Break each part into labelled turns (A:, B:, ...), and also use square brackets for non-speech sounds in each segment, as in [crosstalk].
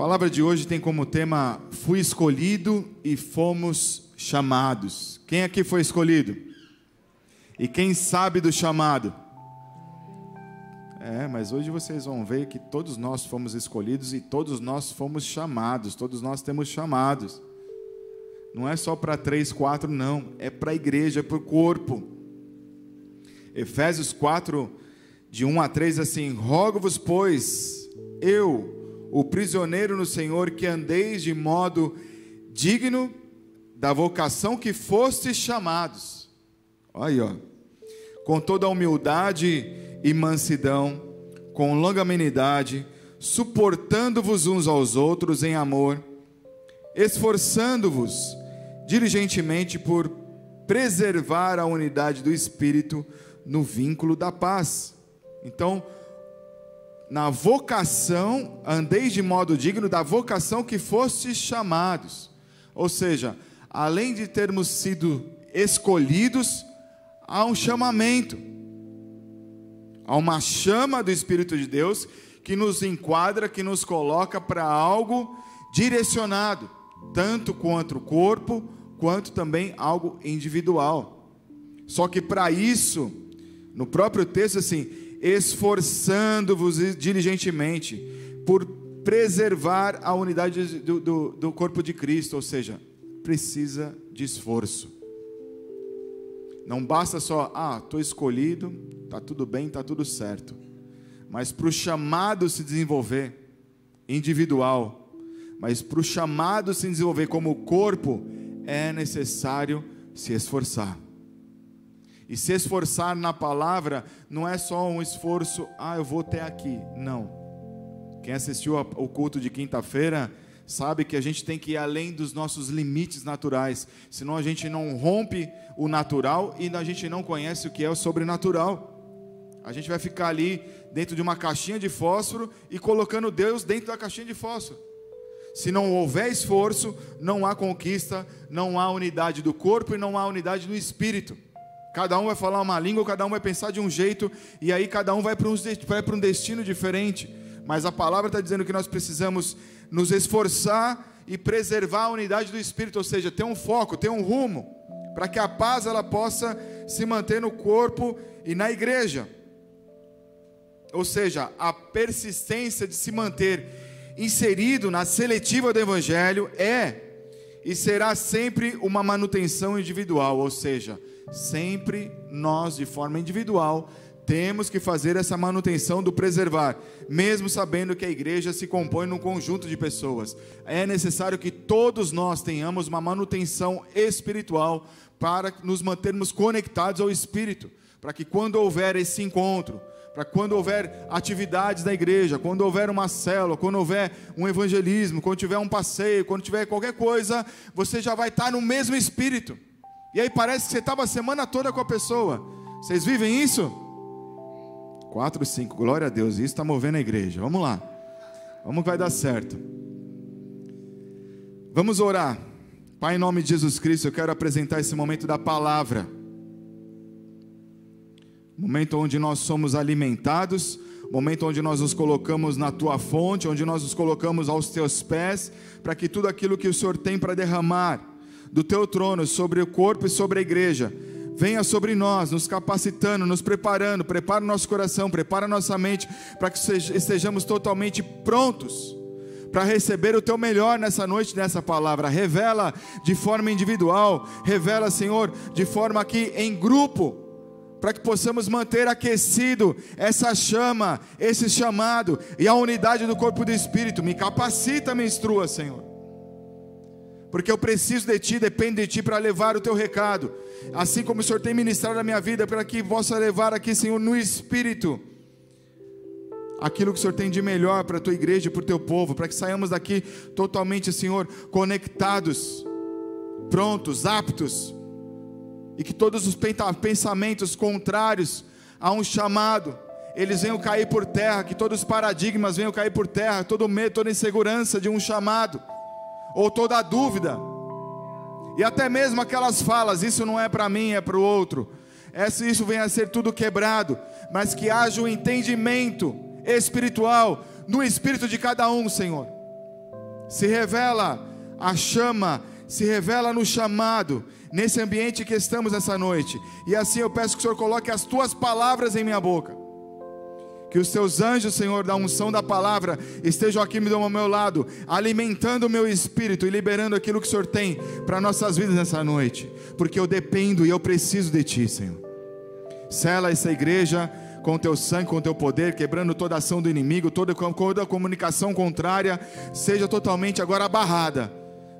A: palavra de hoje tem como tema Fui escolhido e fomos chamados. Quem aqui foi escolhido? E quem sabe do chamado? É, mas hoje vocês vão ver que todos nós fomos escolhidos e todos nós fomos chamados, todos nós temos chamados. Não é só para três, quatro, não, é para a igreja, é para o corpo. Efésios 4, de 1 a 3, assim: Rogo-vos, pois, eu, o prisioneiro no Senhor, que andeis de modo digno da vocação que fostes chamados. Olha aí, ó. Com toda humildade e mansidão, com longanimidade, suportando-vos uns aos outros em amor, esforçando-vos diligentemente por preservar a unidade do espírito no vínculo da paz. Então, na vocação, andeis de modo digno da vocação que fostes chamados. Ou seja, além de termos sido escolhidos, há um chamamento. Há uma chama do Espírito de Deus que nos enquadra, que nos coloca para algo direcionado, tanto quanto o corpo, quanto também algo individual. Só que para isso, no próprio texto assim, esforçando-vos diligentemente por preservar a unidade do, do, do, corpo de Cristo, ou seja, precisa de esforço. Não basta só, ah, estou escolhido, está tudo bem, está tudo certo. Mas para o chamado se desenvolver individual, mas para o chamado se desenvolver como corpo, é necessário se esforçar. E se esforçar na palavra não é só um esforço, ah, eu vou até aqui. Não. Quem assistiu ao culto de quinta-feira sabe que a gente tem que ir além dos nossos limites naturais, senão a gente não rompe o natural e a gente não conhece o que é o sobrenatural. A gente vai ficar ali dentro de uma caixinha de fósforo e colocando Deus dentro da caixinha de fósforo. Se não houver esforço, não há conquista, não há unidade do corpo e não há unidade do espírito. Cada um vai falar uma língua, cada um vai pensar de um jeito, e aí cada um vai para um, destino diferente. Mas a palavra está dizendo que nós precisamos nos esforçar e preservar a unidade do Espírito, ou seja, ter um foco, ter um rumo, para que a paz ela possa se manter no corpo e na igreja. Ou seja, a persistência de se manter inserido na seletiva do Evangelho é e será sempre uma manutenção individual, ou seja, sempre nós, de forma individual, temos que fazer essa manutenção do preservar, mesmo sabendo que a igreja se compõe num conjunto de pessoas. É necessário que todos nós tenhamos uma manutenção espiritual para nos mantermos conectados ao Espírito, para que quando houver esse encontro, para quando houver atividades da igreja, quando houver uma célula, quando houver um evangelismo, quando tiver um passeio, quando tiver qualquer coisa, você já vai estar no mesmo espírito. E aí parece que você estava a semana toda com a pessoa. Vocês vivem isso? 4, 5, glória a Deus. Isso está movendo a igreja. Vamos lá. Vamos que vai dar certo. Vamos orar. Pai, em nome de Jesus Cristo, eu quero apresentar esse momento da palavra. Momento onde nós somos alimentados, momento onde nós nos colocamos na tua fonte, onde nós nos colocamos aos teus pés, para que tudo aquilo que o Senhor tem para derramar do teu trono sobre o corpo e sobre a igreja. Venha sobre nós, nos capacitando, nos preparando, prepara o nosso coração, prepara a nossa mente, para que estejamos totalmente prontos para receber o teu melhor nessa noite, nessa palavra. Revela de forma individual, revela, Senhor, de forma aqui em grupo, para que possamos manter aquecido essa chama, esse chamado e a unidade do corpo do Espírito. Me capacita, me instrua, Senhor porque eu preciso de Ti, dependo de Ti para levar o Teu recado, assim como o Senhor tem ministrado na minha vida, para que possa levar aqui, Senhor, no Espírito, aquilo que o Senhor tem de melhor para a Tua igreja, para o Teu povo, para que saiamos daqui totalmente, Senhor, conectados, prontos, aptos, e que todos os pensamentos contrários a um chamado, eles venham cair por terra, que todos os paradigmas venham cair por terra, todo medo, toda insegurança de um chamado ou toda dúvida, e até mesmo aquelas falas: isso não é para mim, é para o outro. Essa, isso venha a ser tudo quebrado, mas que haja um entendimento espiritual no espírito de cada um, Senhor. se revela a chama, se revela no chamado, nesse ambiente que estamos nessa noite. E assim eu peço que o Senhor coloque as tuas palavras em minha boca. Que os teus anjos, Senhor, da unção da palavra, estejam aqui ao meu lado, alimentando o meu espírito e liberando aquilo que o Senhor tem para nossas vidas nessa noite. Porque eu dependo e eu preciso de Ti, Senhor. Sela essa igreja com o teu sangue, com o teu poder, quebrando toda ação do inimigo, toda, toda comunicação contrária, seja totalmente agora barrada.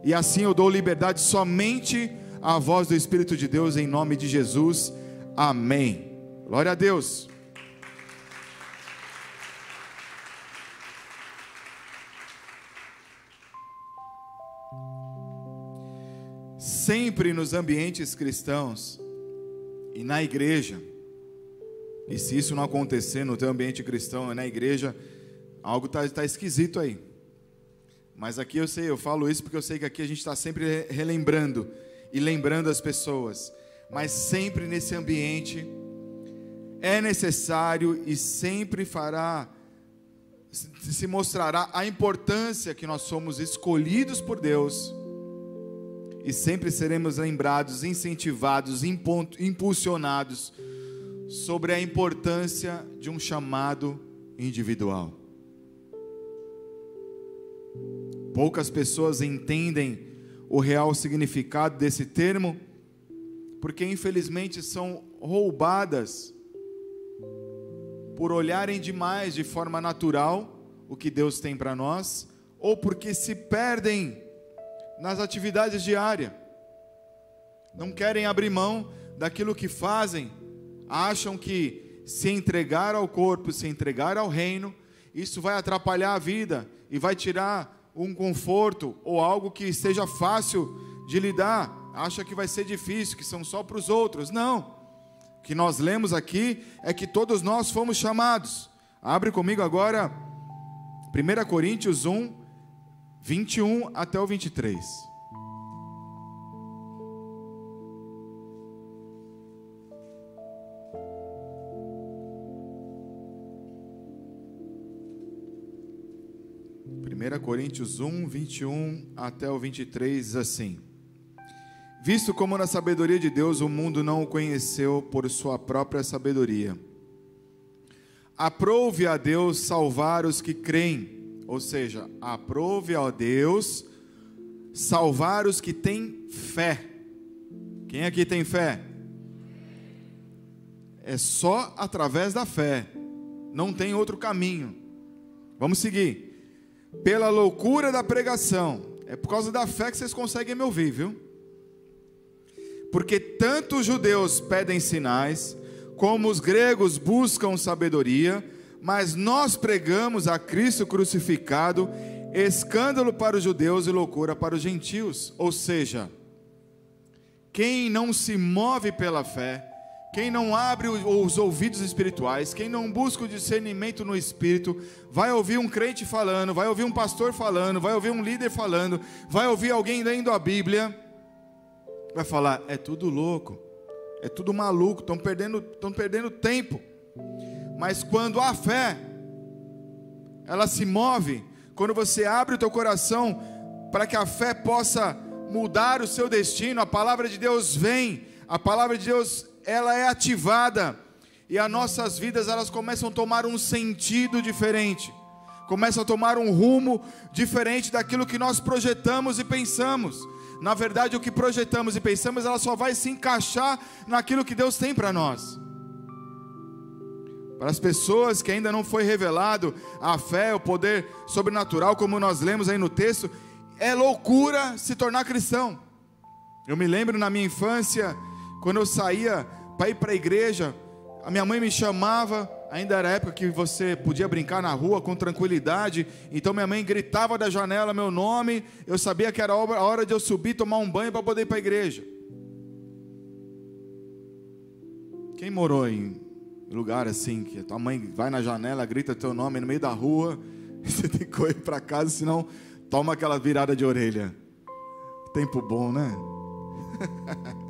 A: E assim eu dou liberdade somente à voz do Espírito de Deus, em nome de Jesus. Amém. Glória a Deus. Sempre nos ambientes cristãos e na igreja, e se isso não acontecer no teu ambiente cristão e na igreja, algo está tá esquisito aí. Mas aqui eu sei, eu falo isso porque eu sei que aqui a gente está sempre relembrando e lembrando as pessoas. Mas sempre nesse ambiente é necessário e sempre fará, se mostrará a importância que nós somos escolhidos por Deus e sempre seremos lembrados, incentivados, impulsionados sobre a importância de um chamado individual. Poucas pessoas entendem o real significado desse termo, porque infelizmente são roubadas por olharem demais de forma natural o que Deus tem para nós, ou porque se perdem nas atividades diárias, não querem abrir mão daquilo que fazem acham que se entregar ao corpo, se entregar ao reino, isso vai atrapalhar a vida e vai tirar um conforto ou algo que seja fácil de lidar. Acha que vai ser difícil, que são só para os outros. Não. O que nós lemos aqui é que todos nós fomos chamados. Abre comigo agora 1 Coríntios 1, 21 até o 23. 1 Coríntios 1, 21 até o 23 diz assim: Visto como na sabedoria de Deus o mundo não o conheceu por sua própria sabedoria, aprove a Deus salvar os que creem, ou seja, aprove a Deus salvar os que têm fé. Quem aqui tem fé? É só através da fé, não tem outro caminho. Vamos seguir pela loucura da pregação. É por causa da fé que vocês conseguem me ouvir, viu? Porque tanto os judeus pedem sinais, como os gregos buscam sabedoria, mas nós pregamos a Cristo crucificado, escândalo para os judeus e loucura para os gentios. Ou seja, quem não se move pela fé, quem não abre os ouvidos espirituais, quem não busca o discernimento no espírito, vai ouvir um crente falando, vai ouvir um pastor falando, vai ouvir um líder falando, vai ouvir alguém lendo a Bíblia, vai falar: é tudo louco, é tudo maluco, estão perdendo, estão perdendo tempo. Mas quando a fé, ela se move, quando você abre o teu coração para que a fé possa mudar o seu destino, a palavra de Deus vem, a palavra de Deus ela é ativada e as nossas vidas elas começam a tomar um sentido diferente, começam a tomar um rumo diferente daquilo que nós projetamos e pensamos. Na verdade, o que projetamos e pensamos, ela só vai se encaixar naquilo que Deus tem para nós. Para as pessoas que ainda não foi revelado a fé, o poder sobrenatural, como nós lemos aí no texto, é loucura se tornar cristão. Eu me lembro na minha infância, quando eu saía para ir para a igreja, a minha mãe me chamava, ainda era época que você podia brincar na rua com tranquilidade, então minha mãe gritava da janela meu nome, eu sabia que era a hora de eu subir, tomar um banho para poder ir para a igreja. Quem morou em lugar assim, que a tua mãe vai na janela, grita teu nome no meio da rua, [laughs] você tem que correr para casa, senão toma aquela virada de orelha. Tempo bom, né?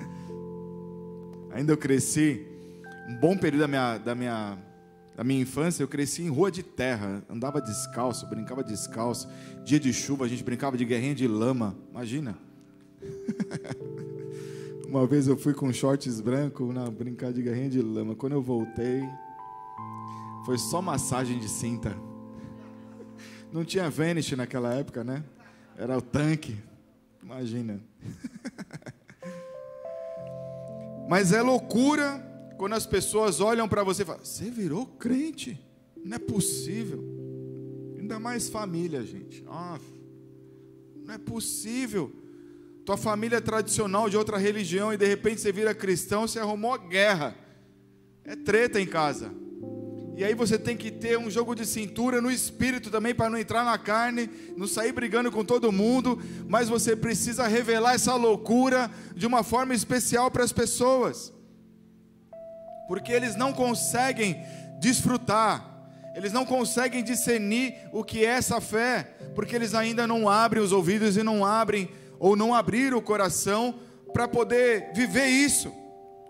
A: [laughs] Ainda eu cresci um bom período da minha, da minha, da minha infância, eu cresci em rua de terra, andava descalço, brincava descalço. Dia de chuva, a gente brincava de guerrinha de lama. Imagina. [laughs] Uma vez eu fui com shorts branco na brincar de guerrinha de lama. Quando eu voltei, foi só massagem de cinta. Não tinha Vanish naquela época, né? Era o tanque. Imagina. [laughs] Mas é loucura quando as pessoas olham para você e falam: Você virou crente? Não é possível. Ainda mais família, gente. Ah, não é possível. Tua família é tradicional de outra religião e de repente você vira cristão, você arrumou guerra. É treta em casa. E aí você tem que ter um jogo de cintura no espírito também para não entrar na carne, não sair brigando com todo mundo, mas você precisa revelar essa loucura de uma forma especial para as pessoas. Porque eles não conseguem desfrutar, eles não conseguem discernir o que é essa fé, porque eles ainda não abrem os ouvidos e não abrem ou não abriram o coração para poder viver isso,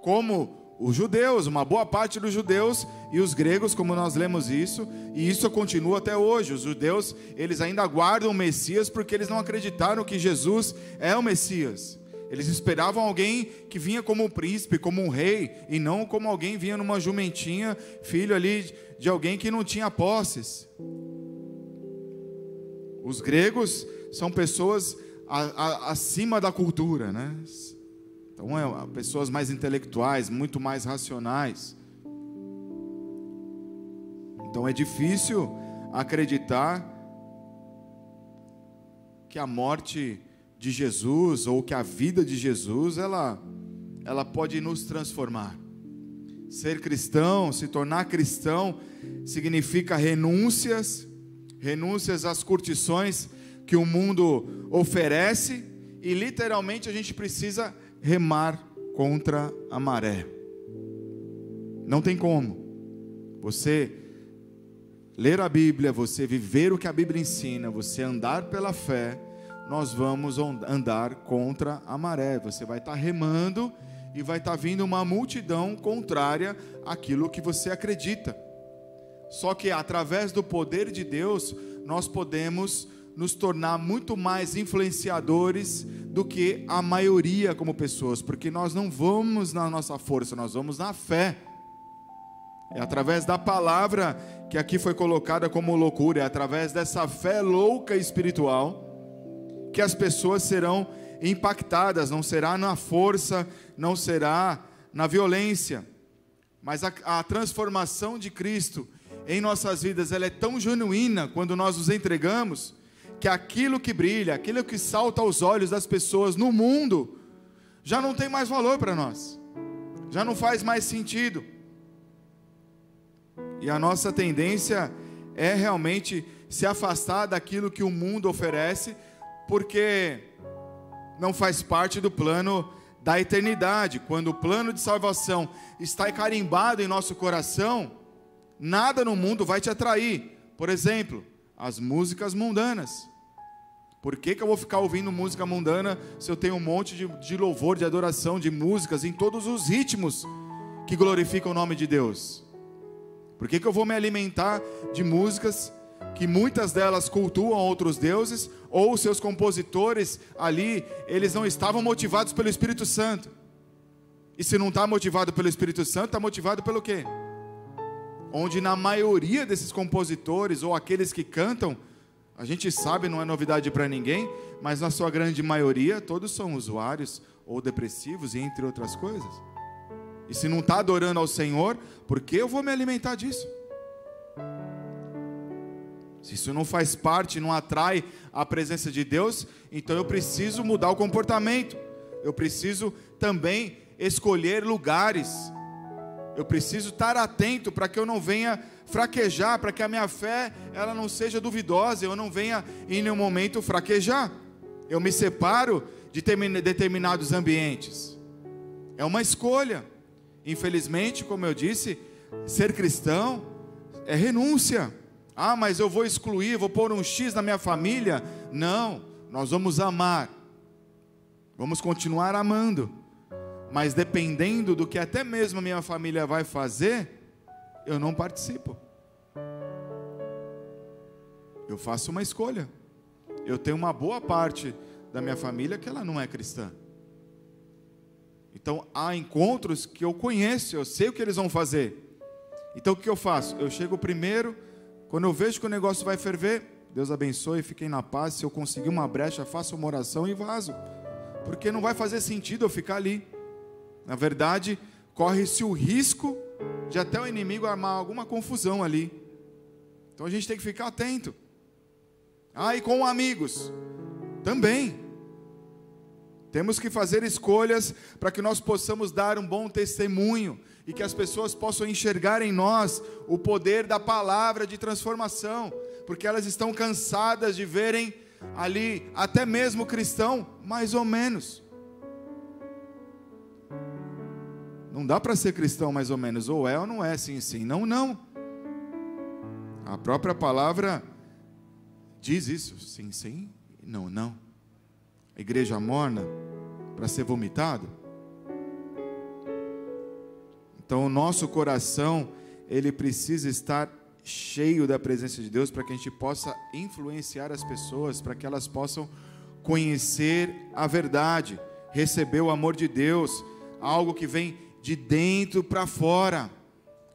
A: como os judeus, uma boa parte dos judeus e os gregos, como nós lemos isso, e isso continua até hoje. Os judeus, eles ainda aguardam o Messias porque eles não acreditaram que Jesus é o Messias. Eles esperavam alguém que vinha como um príncipe, como um rei, e não como alguém vinha numa jumentinha, filho ali de alguém que não tinha posses. Os gregos são pessoas a, a, acima da cultura, né? Então, é, pessoas mais intelectuais, muito mais racionais. Então, é difícil acreditar que a morte de Jesus ou que a vida de Jesus ela ela pode nos transformar. Ser cristão, se tornar cristão significa renúncias, renúncias às curtições que o mundo oferece e literalmente a gente precisa remar contra a maré. Não tem como. Você ler a Bíblia, você viver o que a Bíblia ensina, você andar pela fé, nós vamos andar contra a maré. Você vai estar remando e vai estar vindo uma multidão contrária àquilo que você acredita. Só que através do poder de Deus, nós podemos nos tornar muito mais influenciadores do que a maioria como pessoas, porque nós não vamos na nossa força, nós vamos na fé. É através da palavra que aqui foi colocada como loucura, é através dessa fé louca espiritual que as pessoas serão impactadas, não será na força, não será na violência, mas a, a transformação de Cristo em nossas vidas ela é tão genuína quando nós nos entregamos que aquilo que brilha, aquilo que salta aos olhos das pessoas no mundo, já não tem mais valor para nós, já não faz mais sentido. E a nossa tendência é realmente se afastar daquilo que o mundo oferece, porque não faz parte do plano da eternidade. Quando o plano de salvação está carimbado em nosso coração, nada no mundo vai te atrair. Por exemplo, as músicas mundanas. Por que, que eu vou ficar ouvindo música mundana se eu tenho um monte de, de louvor, de adoração, de músicas em todos os ritmos que glorificam o nome de Deus? Por que, que eu vou me alimentar de músicas que muitas delas cultuam outros deuses, ou seus compositores ali, eles não estavam motivados pelo Espírito Santo? E se não está motivado pelo Espírito Santo, está motivado pelo quê? Onde na maioria desses compositores ou aqueles que cantam, a gente sabe, não é novidade para ninguém, mas na sua grande maioria todos são usuários ou depressivos e entre outras coisas. E se não está adorando ao Senhor, por que eu vou me alimentar disso? Se isso não faz parte, não atrai a presença de Deus, então eu preciso mudar o comportamento. Eu preciso também escolher lugares. Eu preciso estar atento para que eu não venha fraquejar, para que a minha fé ela não seja duvidosa, eu não venha em nenhum momento fraquejar. Eu me separo de determinados ambientes. É uma escolha. Infelizmente, como eu disse, ser cristão é renúncia. Ah, mas eu vou excluir, vou pôr um X na minha família. Não, nós vamos amar. Vamos continuar amando. Mas dependendo do que até mesmo a minha família vai fazer, eu não participo. Eu faço uma escolha. Eu tenho uma boa parte da minha família que ela não é cristã. Então há encontros que eu conheço, eu sei o que eles vão fazer. Então o que eu faço? Eu chego primeiro, quando eu vejo que o negócio vai ferver, Deus abençoe, fiquem na paz. Se eu conseguir uma brecha, faço uma oração e vazo. Porque não vai fazer sentido eu ficar ali. Na verdade, corre-se o risco de até o inimigo armar alguma confusão ali. Então a gente tem que ficar atento. Ah, e com amigos também. Temos que fazer escolhas para que nós possamos dar um bom testemunho e que as pessoas possam enxergar em nós o poder da palavra de transformação, porque elas estão cansadas de verem ali até mesmo cristão mais ou menos. Não dá para ser cristão mais ou menos, ou é ou não é, sim, sim, não, não. A própria palavra diz isso, sim, sim, não, não. A igreja morna para ser vomitado. Então, o nosso coração, ele precisa estar cheio da presença de Deus para que a gente possa influenciar as pessoas, para que elas possam conhecer a verdade, receber o amor de Deus, algo que vem de dentro para fora.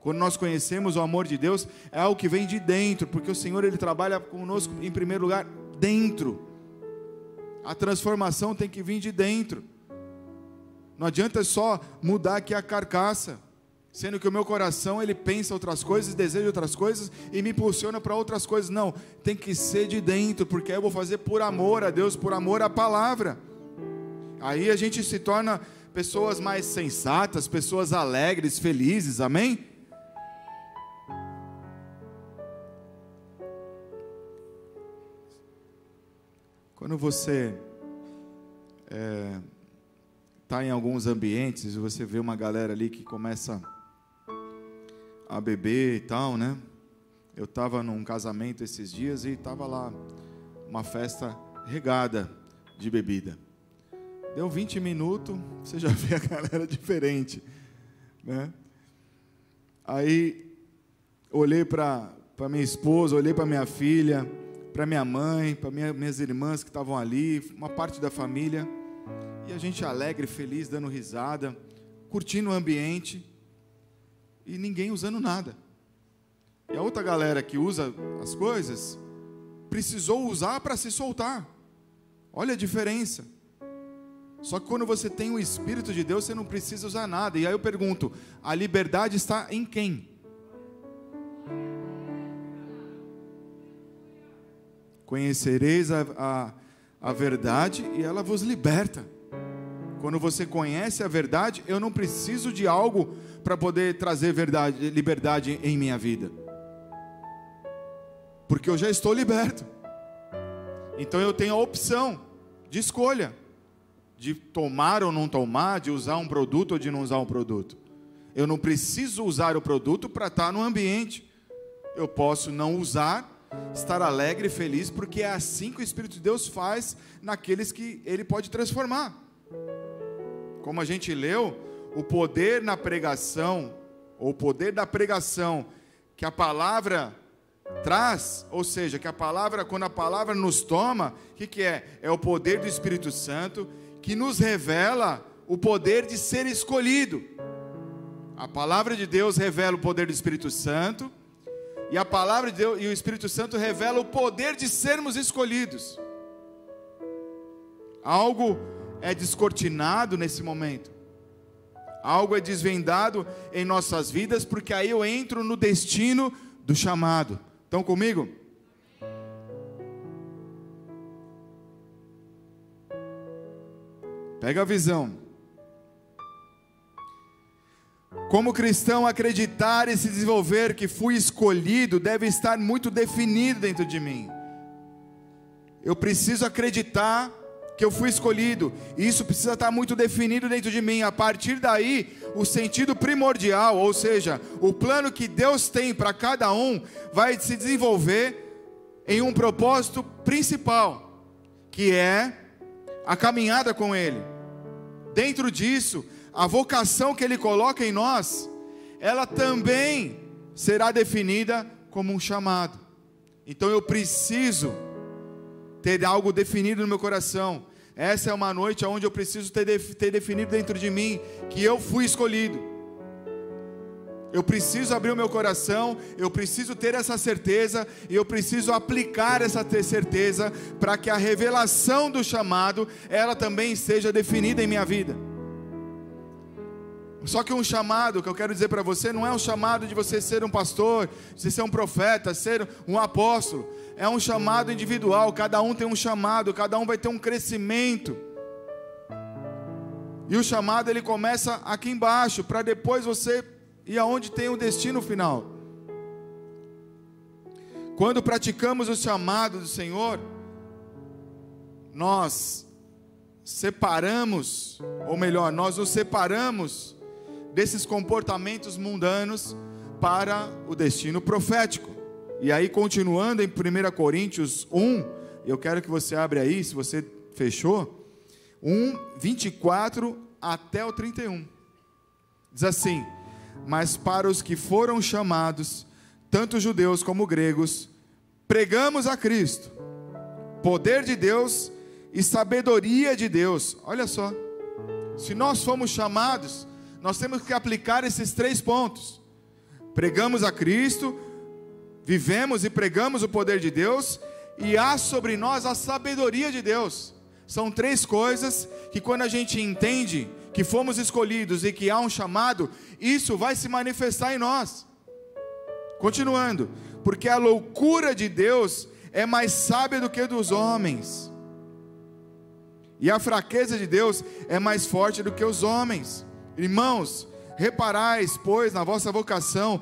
A: Quando nós conhecemos o amor de Deus, é algo que vem de dentro, porque o Senhor ele trabalha conosco em primeiro lugar dentro. A transformação tem que vir de dentro. Não adianta só mudar aqui a carcaça, sendo que o meu coração ele pensa outras coisas, deseja outras coisas e me impulsiona para outras coisas. Não, tem que ser de dentro, porque eu vou fazer por amor a Deus, por amor à palavra. Aí a gente se torna pessoas mais sensatas, pessoas alegres, felizes, amém? Quando você está é, tá em alguns ambientes e você vê uma galera ali que começa a beber e tal, né? Eu estava num casamento esses dias e estava lá uma festa regada de bebida. Deu 20 minutos, você já [laughs] vê a galera diferente. Né? Aí, olhei para minha esposa, olhei para minha filha, para minha mãe, para minha, minhas irmãs que estavam ali, uma parte da família. E a gente alegre, feliz, dando risada, curtindo o ambiente. E ninguém usando nada. E a outra galera que usa as coisas, precisou usar para se soltar. Olha a diferença. Só que quando você tem o Espírito de Deus, você não precisa usar nada. E aí eu pergunto: a liberdade está em quem? Conhecereis a, a, a verdade e ela vos liberta. Quando você conhece a verdade, eu não preciso de algo para poder trazer verdade, liberdade em minha vida. Porque eu já estou liberto. Então eu tenho a opção de escolha de tomar ou não tomar, de usar um produto ou de não usar um produto. Eu não preciso usar o produto para estar no ambiente. Eu posso não usar, estar alegre e feliz, porque é assim que o Espírito de Deus faz naqueles que ele pode transformar. Como a gente leu, o poder na pregação, ou o poder da pregação que a palavra traz, ou seja, que a palavra, quando a palavra nos toma, o que, que é? É o poder do Espírito Santo que nos revela o poder de ser escolhido. A palavra de Deus revela o poder do Espírito Santo, e a palavra de Deus e o Espírito Santo revela o poder de sermos escolhidos. Algo é descortinado nesse momento. Algo é desvendado em nossas vidas, porque aí eu entro no destino do chamado. Estão comigo? Pega a visão. Como cristão, acreditar e se desenvolver que fui escolhido deve estar muito definido dentro de mim. Eu preciso acreditar que eu fui escolhido. Isso precisa estar muito definido dentro de mim. A partir daí, o sentido primordial, ou seja, o plano que Deus tem para cada um, vai se desenvolver em um propósito principal, que é a caminhada com Ele dentro disso, a vocação que Ele coloca em nós, ela também será definida como um chamado. Então eu preciso ter algo definido no meu coração. Essa é uma noite onde eu preciso ter, ter definido dentro de mim que eu fui escolhido. Eu preciso abrir o meu coração, eu preciso ter essa certeza e eu preciso aplicar essa certeza para que a revelação do chamado ela também seja definida em minha vida. Só que um chamado que eu quero dizer para você não é um chamado de você ser um pastor, de você ser um profeta, ser um apóstolo. É um chamado individual, cada um tem um chamado, cada um vai ter um crescimento. E o chamado ele começa aqui embaixo, para depois você ir aonde tem o destino final. Quando praticamos o chamado do Senhor, nós separamos, ou melhor, nós nos separamos desses comportamentos mundanos para o destino profético. E aí, continuando em 1 Coríntios 1, eu quero que você abra aí, se você fechou, 1, 24 até o 31. Diz assim: Mas para os que foram chamados, tanto judeus como gregos, pregamos a Cristo, poder de Deus e sabedoria de Deus. Olha só, se nós fomos chamados, nós temos que aplicar esses três pontos. Pregamos a Cristo, vivemos e pregamos o poder de Deus, e há sobre nós a sabedoria de Deus. São três coisas que, quando a gente entende que fomos escolhidos e que há um chamado, isso vai se manifestar em nós. Continuando, porque a loucura de Deus é mais sábia do que dos homens, e a fraqueza de Deus é mais forte do que os homens. Irmãos, reparais, pois, na vossa vocação,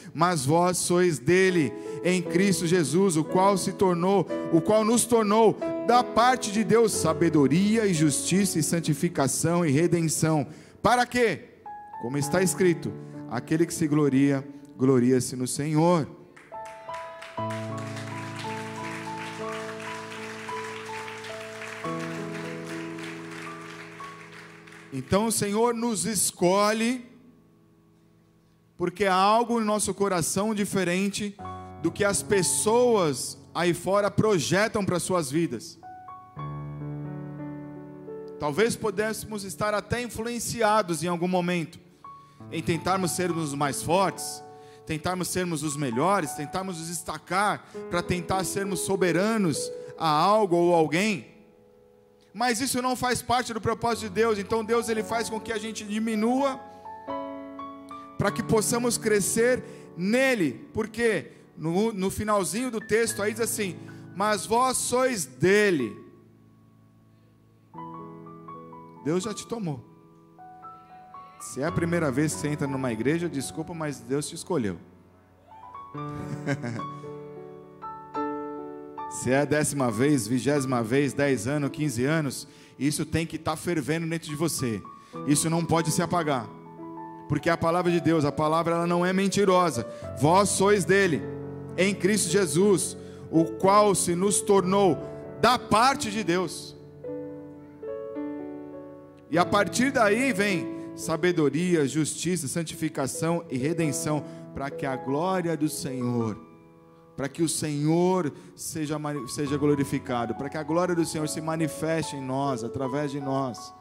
A: mas vós sois dele em Cristo Jesus, o qual se tornou, o qual nos tornou da parte de Deus sabedoria e justiça e santificação e redenção. Para quê? Como está escrito: aquele que se gloria, gloria-se no Senhor. Então o Senhor nos escolhe, porque há algo no nosso coração diferente do que as pessoas aí fora projetam para suas vidas. Talvez pudéssemos estar até influenciados em algum momento em tentarmos sermos os mais fortes, tentarmos sermos os melhores, tentarmos nos destacar para tentar sermos soberanos a algo ou alguém. Mas isso não faz parte do propósito de Deus. Então Deus ele faz com que a gente diminua para que possamos crescer nele. Porque no, no finalzinho do texto aí diz assim: Mas vós sois dele. Deus já te tomou. Se é a primeira vez que você entra numa igreja, desculpa, mas Deus te escolheu. [laughs] Se é a décima vez, vigésima vez, dez anos, quinze anos, isso tem que estar tá fervendo dentro de você. Isso não pode se apagar. Porque a palavra de Deus, a palavra ela não é mentirosa. Vós sois dele, em Cristo Jesus, o qual se nos tornou da parte de Deus. E a partir daí vem sabedoria, justiça, santificação e redenção, para que a glória do Senhor para que o Senhor seja, seja glorificado, para que a glória do Senhor se manifeste em nós, através de nós.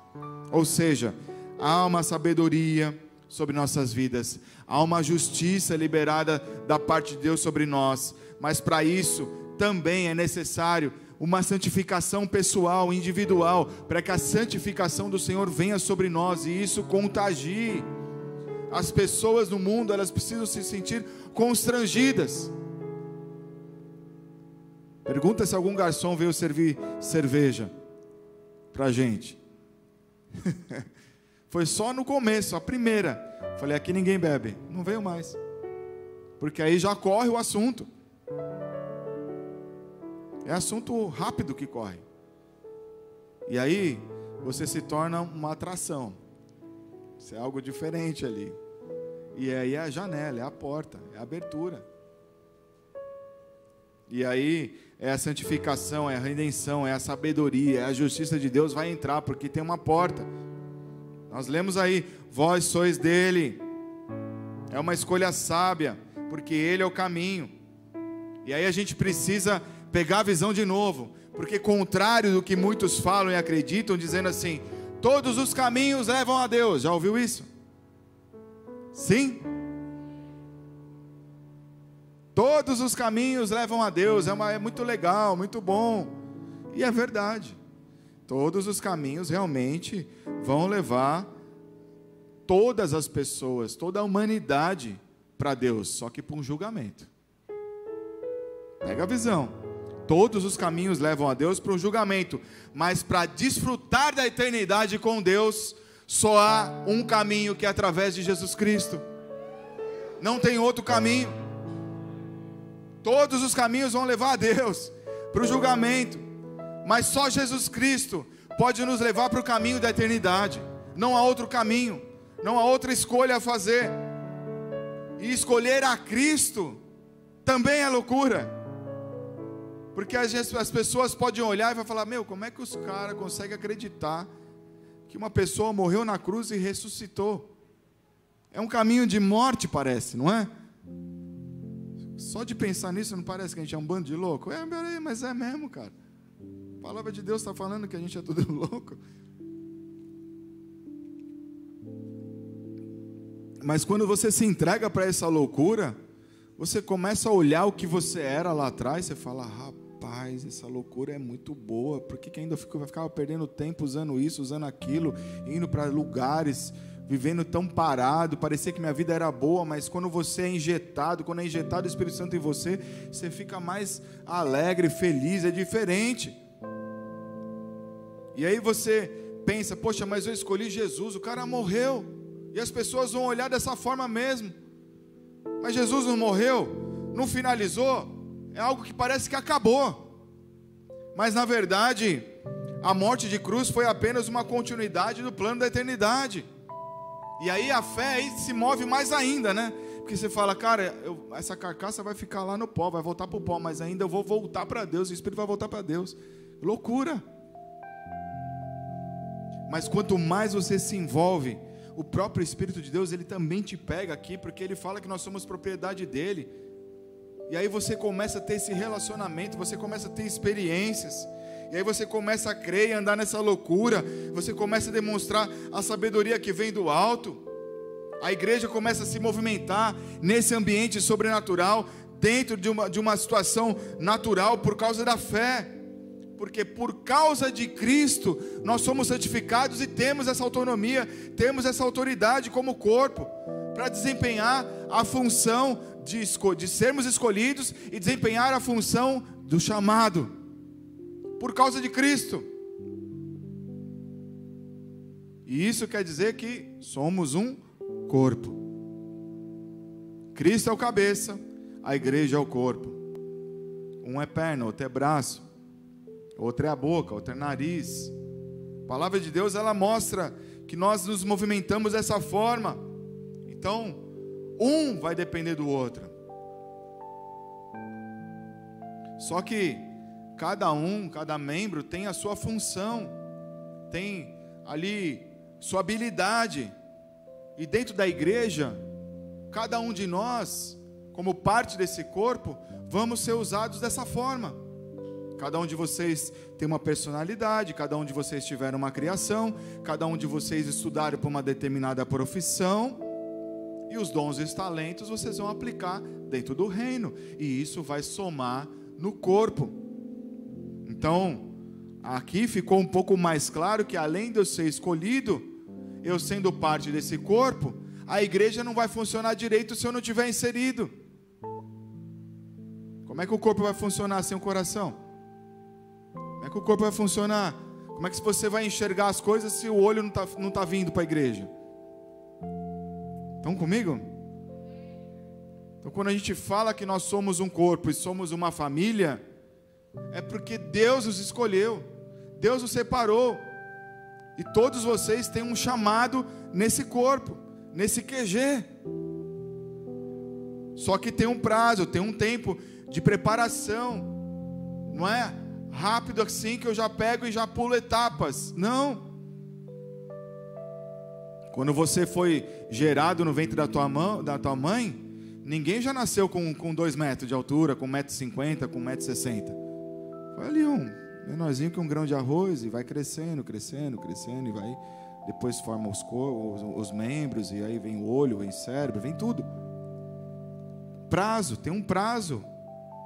A: Ou seja, há uma sabedoria sobre nossas vidas, há uma justiça liberada da parte de Deus sobre nós, mas para isso também é necessário uma santificação pessoal, individual, para que a santificação do Senhor venha sobre nós e isso contagie. As pessoas no mundo, elas precisam se sentir constrangidas Pergunta se algum garçom veio servir cerveja para gente. [laughs] Foi só no começo, a primeira. Falei, aqui ninguém bebe. Não veio mais. porque aí já corre o assunto. É assunto rápido que corre. E aí você se torna uma atração. Isso é algo diferente ali. E aí é a janela, é a porta, é a abertura. E aí é a santificação, é a redenção, é a sabedoria, é a justiça de Deus vai entrar, porque tem uma porta. Nós lemos aí, vós sois dele. É uma escolha sábia, porque ele é o caminho. E aí a gente precisa pegar a visão de novo, porque contrário do que muitos falam e acreditam, dizendo assim, todos os caminhos levam a Deus. Já ouviu isso? Sim? Todos os caminhos levam a Deus, é, uma, é muito legal, muito bom. E é verdade. Todos os caminhos realmente vão levar todas as pessoas, toda a humanidade para Deus, só que para um julgamento. Pega a visão. Todos os caminhos levam a Deus para um julgamento, mas para desfrutar da eternidade com Deus, só há um caminho que é através de Jesus Cristo. Não tem outro caminho. Todos os caminhos vão levar a Deus para o julgamento, mas só Jesus Cristo pode nos levar para o caminho da eternidade. Não há outro caminho, não há outra escolha a fazer. E escolher a Cristo também é loucura. Porque as, as pessoas podem olhar e vai falar: Meu, como é que os caras conseguem acreditar que uma pessoa morreu na cruz e ressuscitou? É um caminho de morte, parece, não é? Só de pensar nisso não parece que a gente é um bando de louco? É, mas é mesmo, cara. A palavra de Deus está falando que a gente é tudo [laughs] louco. Mas quando você se entrega para essa loucura, você começa a olhar o que você era lá atrás, você fala, rapaz, essa loucura é muito boa, por que, que ainda vai ficar perdendo tempo usando isso, usando aquilo, indo para lugares vivendo tão parado, parecia que minha vida era boa, mas quando você é injetado, quando é injetado o Espírito Santo em você, você fica mais alegre, feliz, é diferente. E aí você pensa, poxa, mas eu escolhi Jesus, o cara morreu, e as pessoas vão olhar dessa forma mesmo. Mas Jesus não morreu, não finalizou, é algo que parece que acabou. Mas na verdade, a morte de cruz foi apenas uma continuidade do plano da eternidade. E aí a fé aí se move mais ainda, né? Porque você fala, cara, eu, essa carcaça vai ficar lá no pó, vai voltar para o pó, mas ainda eu vou voltar para Deus, o Espírito vai voltar para Deus. Loucura. Mas quanto mais você se envolve, o próprio Espírito de Deus, ele também te pega aqui, porque ele fala que nós somos propriedade dele. E aí você começa a ter esse relacionamento, você começa a ter experiências. E aí você começa a crer e andar nessa loucura. Você começa a demonstrar a sabedoria que vem do alto. A igreja começa a se movimentar nesse ambiente sobrenatural, dentro de uma, de uma situação natural, por causa da fé. Porque por causa de Cristo, nós somos santificados e temos essa autonomia, temos essa autoridade como corpo, para desempenhar a função de, de sermos escolhidos e desempenhar a função do chamado por causa de Cristo. E isso quer dizer que somos um corpo. Cristo é o cabeça, a igreja é o corpo. Um é perna, outro é braço, outro é a boca, outro é nariz. A palavra de Deus ela mostra que nós nos movimentamos dessa forma. Então, um vai depender do outro. Só que cada um, cada membro tem a sua função, tem ali sua habilidade. E dentro da igreja, cada um de nós, como parte desse corpo, vamos ser usados dessa forma. Cada um de vocês tem uma personalidade, cada um de vocês tiver uma criação, cada um de vocês estudaram para uma determinada profissão, e os dons e os talentos vocês vão aplicar dentro do reino, e isso vai somar no corpo. Então, aqui ficou um pouco mais claro que além de eu ser escolhido, eu sendo parte desse corpo, a igreja não vai funcionar direito se eu não tiver inserido. Como é que o corpo vai funcionar sem o coração? Que o corpo vai funcionar? Como é que você vai enxergar as coisas se o olho não está não tá vindo para a igreja? Estão comigo? Então, quando a gente fala que nós somos um corpo e somos uma família, é porque Deus os escolheu, Deus os separou, e todos vocês têm um chamado nesse corpo, nesse QG. Só que tem um prazo, tem um tempo de preparação, não é rápido assim que eu já pego e já pulo etapas, não. Quando você foi gerado no ventre da tua, mão, da tua mãe, ninguém já nasceu com, com dois metros de altura, com 1,50m, com 1,60m. Foi ali um menorzinho que um grão de arroz e vai crescendo, crescendo, crescendo e vai. Depois forma os, os, os membros e aí vem o olho, vem o cérebro, vem tudo. Prazo, tem um prazo,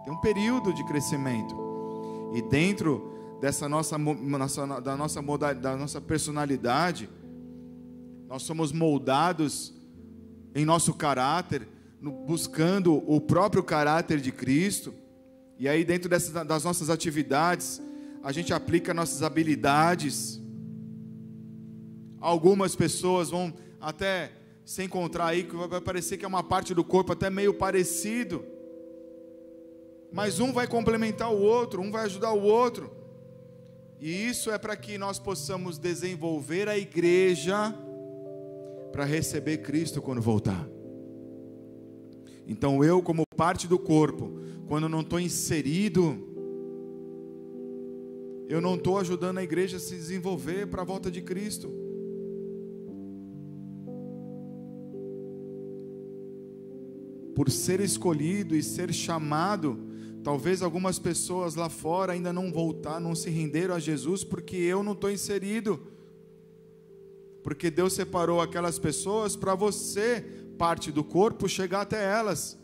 A: tem um período de crescimento. E dentro dessa nossa, nossa da nossa da nossa personalidade, nós somos moldados em nosso caráter, buscando o próprio caráter de Cristo. E aí, dentro dessas, das nossas atividades, a gente aplica nossas habilidades. Algumas pessoas vão até se encontrar aí que vai parecer que é uma parte do corpo até meio parecido. Mas um vai complementar o outro, um vai ajudar o outro. E isso é para que nós possamos desenvolver a igreja para receber Cristo quando voltar. Então eu, como parte do corpo, quando não estou inserido, eu não estou ajudando a igreja a se desenvolver para a volta de Cristo. Por ser escolhido e ser chamado, talvez algumas pessoas lá fora ainda não voltaram, não se renderam a Jesus porque eu não estou inserido porque Deus separou aquelas pessoas para você, parte do corpo, chegar até elas.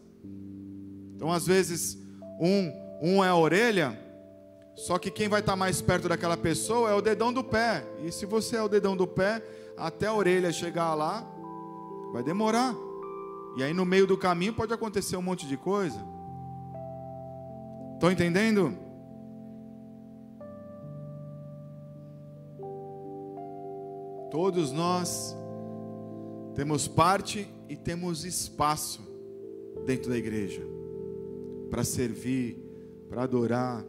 A: Então, às vezes, um, um é a orelha, só que quem vai estar mais perto daquela pessoa é o dedão do pé. E se você é o dedão do pé, até a orelha chegar lá, vai demorar. E aí no meio do caminho pode acontecer um monte de coisa. Estão entendendo? Todos nós temos parte e temos espaço dentro da igreja para servir, para adorar.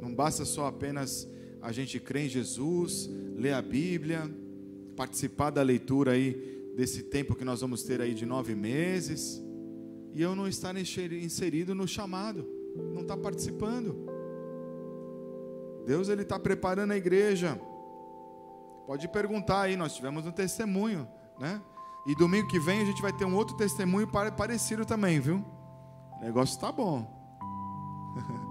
A: Não basta só apenas a gente crer em Jesus, ler a Bíblia, participar da leitura aí desse tempo que nós vamos ter aí de nove meses, e eu não estar inserido no chamado, não estar participando. Deus ele está preparando a igreja. Pode perguntar aí, nós tivemos um testemunho, né? E domingo que vem a gente vai ter um outro testemunho parecido também, viu? O negócio está bom.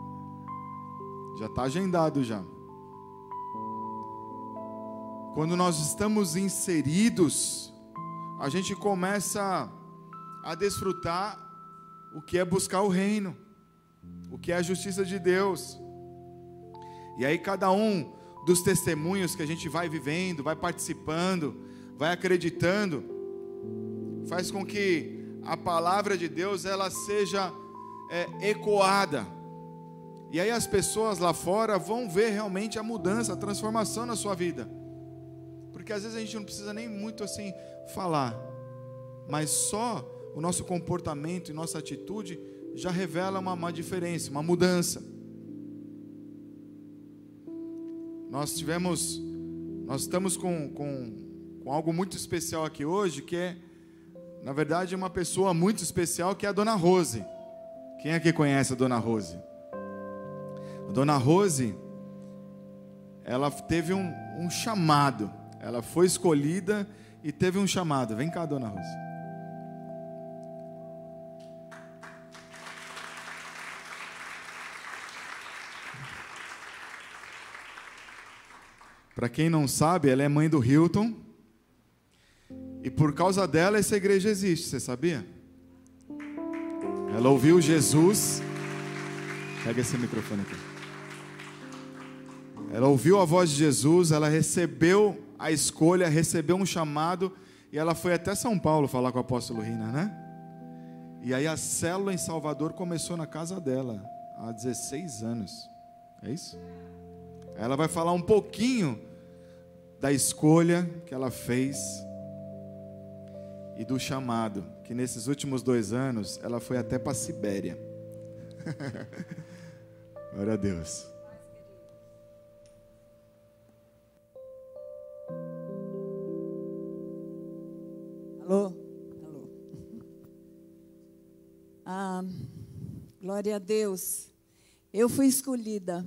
A: [laughs] já está agendado já. Quando nós estamos inseridos, a gente começa a desfrutar o que é buscar o reino, o que é a justiça de Deus. E aí cada um dos testemunhos que a gente vai vivendo, vai participando, vai acreditando, faz com que a palavra de Deus ela seja é, ecoada. E aí as pessoas lá fora vão ver realmente a mudança, a transformação na sua vida. Porque às vezes a gente não precisa nem muito assim falar, mas só o nosso comportamento e nossa atitude já revela uma, uma diferença, uma mudança. Nós tivemos, nós estamos com, com, com algo muito especial aqui hoje, que é, na verdade, uma pessoa muito especial, que é a Dona Rose. Quem aqui conhece a Dona Rose? A Dona Rose, ela teve um, um chamado, ela foi escolhida e teve um chamado. Vem cá, Dona Rose. Para quem não sabe, ela é mãe do Hilton. E por causa dela essa igreja existe, você sabia? Ela ouviu Jesus. Pega esse microfone aqui. Ela ouviu a voz de Jesus, ela recebeu a escolha, recebeu um chamado e ela foi até São Paulo falar com o apóstolo Rina, né? E aí a célula em Salvador começou na casa dela há 16 anos. É isso? Ela vai falar um pouquinho da escolha que ela fez. e do chamado, que nesses últimos dois anos ela foi até para a Sibéria. [laughs] Glória a Deus.
B: Alô? Alô. Ah, glória a Deus. Eu fui escolhida.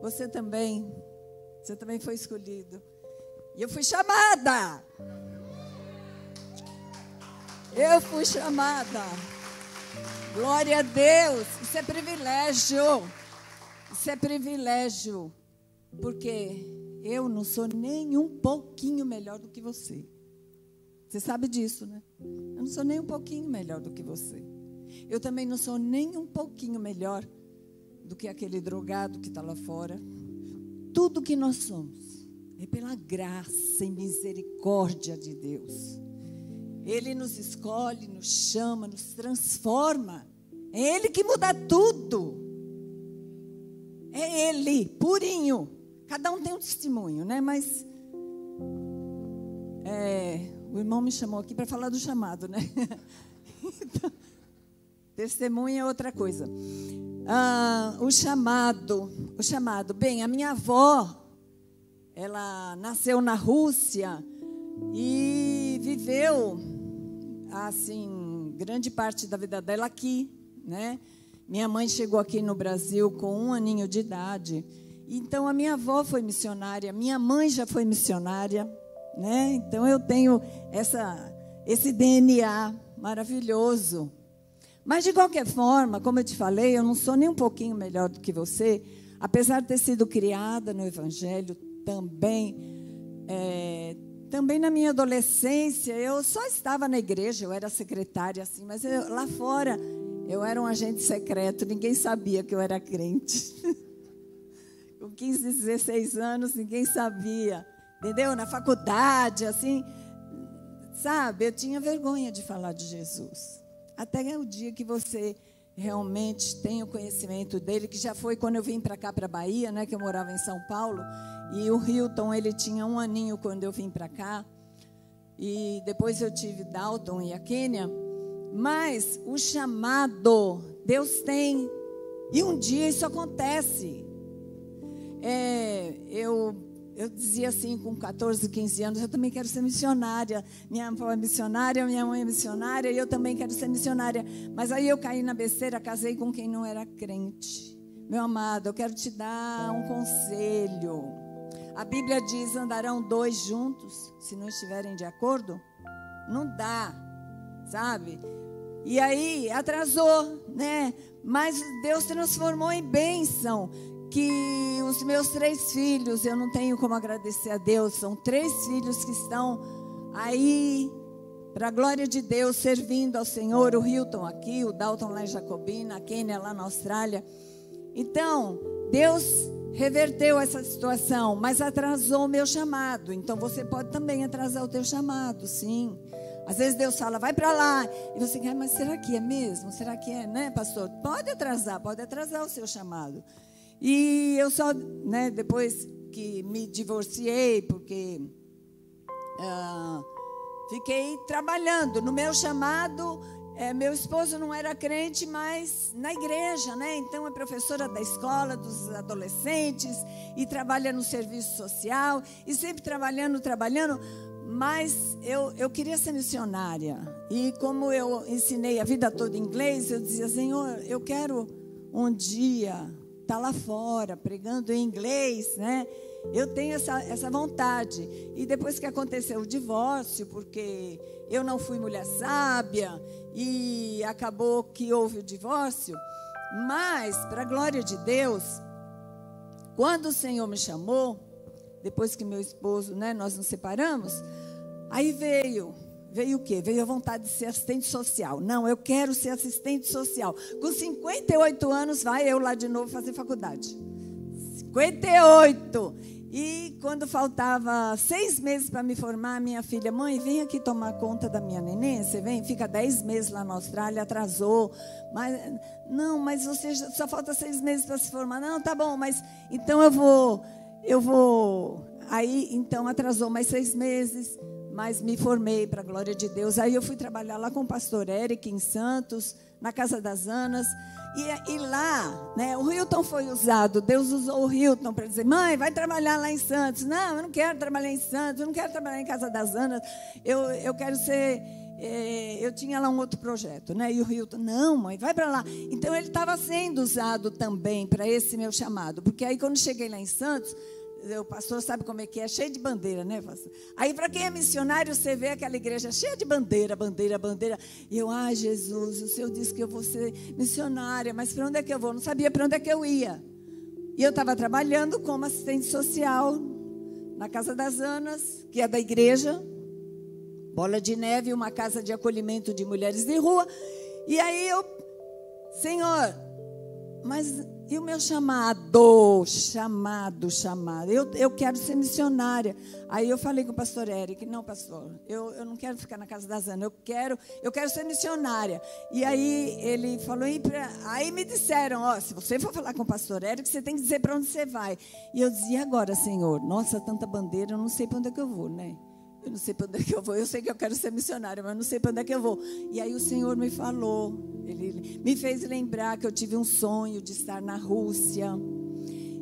B: Você também. Você também foi escolhido. E eu fui chamada. Eu fui chamada. Glória a Deus. Isso é privilégio. Isso é privilégio. Porque eu não sou nem um pouquinho melhor do que você. Você sabe disso, né? Eu não sou nem um pouquinho melhor do que você. Eu também não sou nem um pouquinho melhor do que aquele drogado que está lá fora. Tudo que nós somos é pela graça e misericórdia de Deus. Ele nos escolhe, nos chama, nos transforma. É Ele que muda tudo. É Ele, purinho. Cada um tem um testemunho, né? Mas é, o irmão me chamou aqui para falar do chamado, né? [laughs] Então, testemunho é outra coisa. Ah, o chamado, o chamado. Bem, a minha avó, ela nasceu na Rússia e viveu assim grande parte da vida dela aqui, né? Minha mãe chegou aqui no Brasil com um aninho de idade. Então a minha avó foi missionária, minha mãe já foi missionária, né? Então eu tenho essa esse DNA maravilhoso. Mas de qualquer forma, como eu te falei, eu não sou nem um pouquinho melhor do que você, apesar de ter sido criada no Evangelho também. É, também na minha adolescência, eu só estava na igreja, eu era secretária assim, mas eu, lá fora eu era um agente secreto, ninguém sabia que eu era crente. [laughs] Com 15, 16 anos, ninguém sabia, entendeu? Na faculdade, assim, sabe? Eu tinha vergonha de falar de Jesus. Até o dia que você realmente tem o conhecimento dele, que já foi quando eu vim para cá, para Bahia, né, que eu morava em São Paulo, e o Hilton, ele tinha um aninho quando eu vim para cá. E depois eu tive Dalton e a Quênia. Mas o chamado, Deus tem. E um dia isso acontece. É, eu, eu dizia assim, com 14, 15 anos, eu também quero ser missionária. Minha avó é missionária, minha mãe é missionária, e eu também quero ser missionária. Mas aí eu caí na besteira, casei com quem não era crente. Meu amado, eu quero te dar um conselho. A Bíblia diz: andarão dois juntos, se não estiverem de acordo? Não dá, sabe? E aí atrasou, né? Mas Deus transformou em bênção. Que os meus três filhos, eu não tenho como agradecer a Deus, são três filhos que estão aí, para a glória de Deus, servindo ao Senhor. O Hilton aqui, o Dalton lá em Jacobina, a Kênia lá na Austrália. Então, Deus reverteu essa situação, mas atrasou o meu chamado. Então você pode também atrasar o teu chamado, sim. Às vezes Deus fala, vai para lá. E você quer, mas será que é mesmo? Será que é, né, pastor? Pode atrasar, pode atrasar o seu chamado. E eu só, né, depois que me divorciei, porque uh, fiquei trabalhando no meu chamado é, meu esposo não era crente, mas na igreja, né? Então é professora da escola dos adolescentes e trabalha no serviço social e sempre trabalhando, trabalhando. Mas eu, eu queria ser missionária. E como eu ensinei a vida toda inglês, eu dizia, Senhor, eu quero um dia estar tá lá fora, pregando em inglês, né? Eu tenho essa, essa vontade. E depois que aconteceu o divórcio, porque eu não fui mulher sábia e acabou que houve o divórcio, mas, para a glória de Deus, quando o Senhor me chamou, depois que meu esposo, né, nós nos separamos, aí veio, veio o quê? Veio a vontade de ser assistente social. Não, eu quero ser assistente social. Com 58 anos, vai eu lá de novo fazer faculdade. 58. E quando faltava seis meses para me formar, minha filha, mãe, vem aqui tomar conta da minha neném. Você vem, fica dez meses lá na Austrália, atrasou. Mas não, mas você só falta seis meses para se formar. Não, tá bom, mas então eu vou, eu vou. Aí então atrasou mais seis meses. Mas me formei para a glória de Deus. Aí eu fui trabalhar lá com o pastor Eric em Santos, na Casa das Anas. E, e lá, né, o Hilton foi usado. Deus usou o Hilton para dizer: mãe, vai trabalhar lá em Santos. Não, eu não quero trabalhar em Santos, eu não quero trabalhar em Casa das Anas. Eu, eu quero ser. É, eu tinha lá um outro projeto, né? E o Hilton, não, mãe, vai para lá. Então ele estava sendo usado também para esse meu chamado, porque aí quando cheguei lá em Santos, o pastor sabe como é que é, cheio de bandeira, né? Aí, para quem é missionário, você vê aquela igreja cheia de bandeira, bandeira, bandeira. E eu, ah, Jesus, o Senhor disse que eu vou ser missionária, mas para onde é que eu vou? Não sabia para onde é que eu ia. E eu estava trabalhando como assistente social na Casa das Anas, que é da igreja. Bola de Neve, uma casa de acolhimento de mulheres de rua. E aí eu, Senhor, mas e o meu chamado, chamado, chamado. Eu, eu quero ser missionária. Aí eu falei com o pastor Eric, não, pastor, eu, eu não quero ficar na casa das Ana, eu quero, eu quero ser missionária. E aí ele falou, pra, aí me disseram, ó, se você for falar com o pastor Eric, você tem que dizer para onde você vai. E eu dizia agora, Senhor, nossa, tanta bandeira, eu não sei para onde é que eu vou, né? Eu não sei para onde é que eu vou. Eu sei que eu quero ser missionária, mas não sei para onde é que eu vou. E aí o Senhor me falou, ele me fez lembrar que eu tive um sonho de estar na Rússia.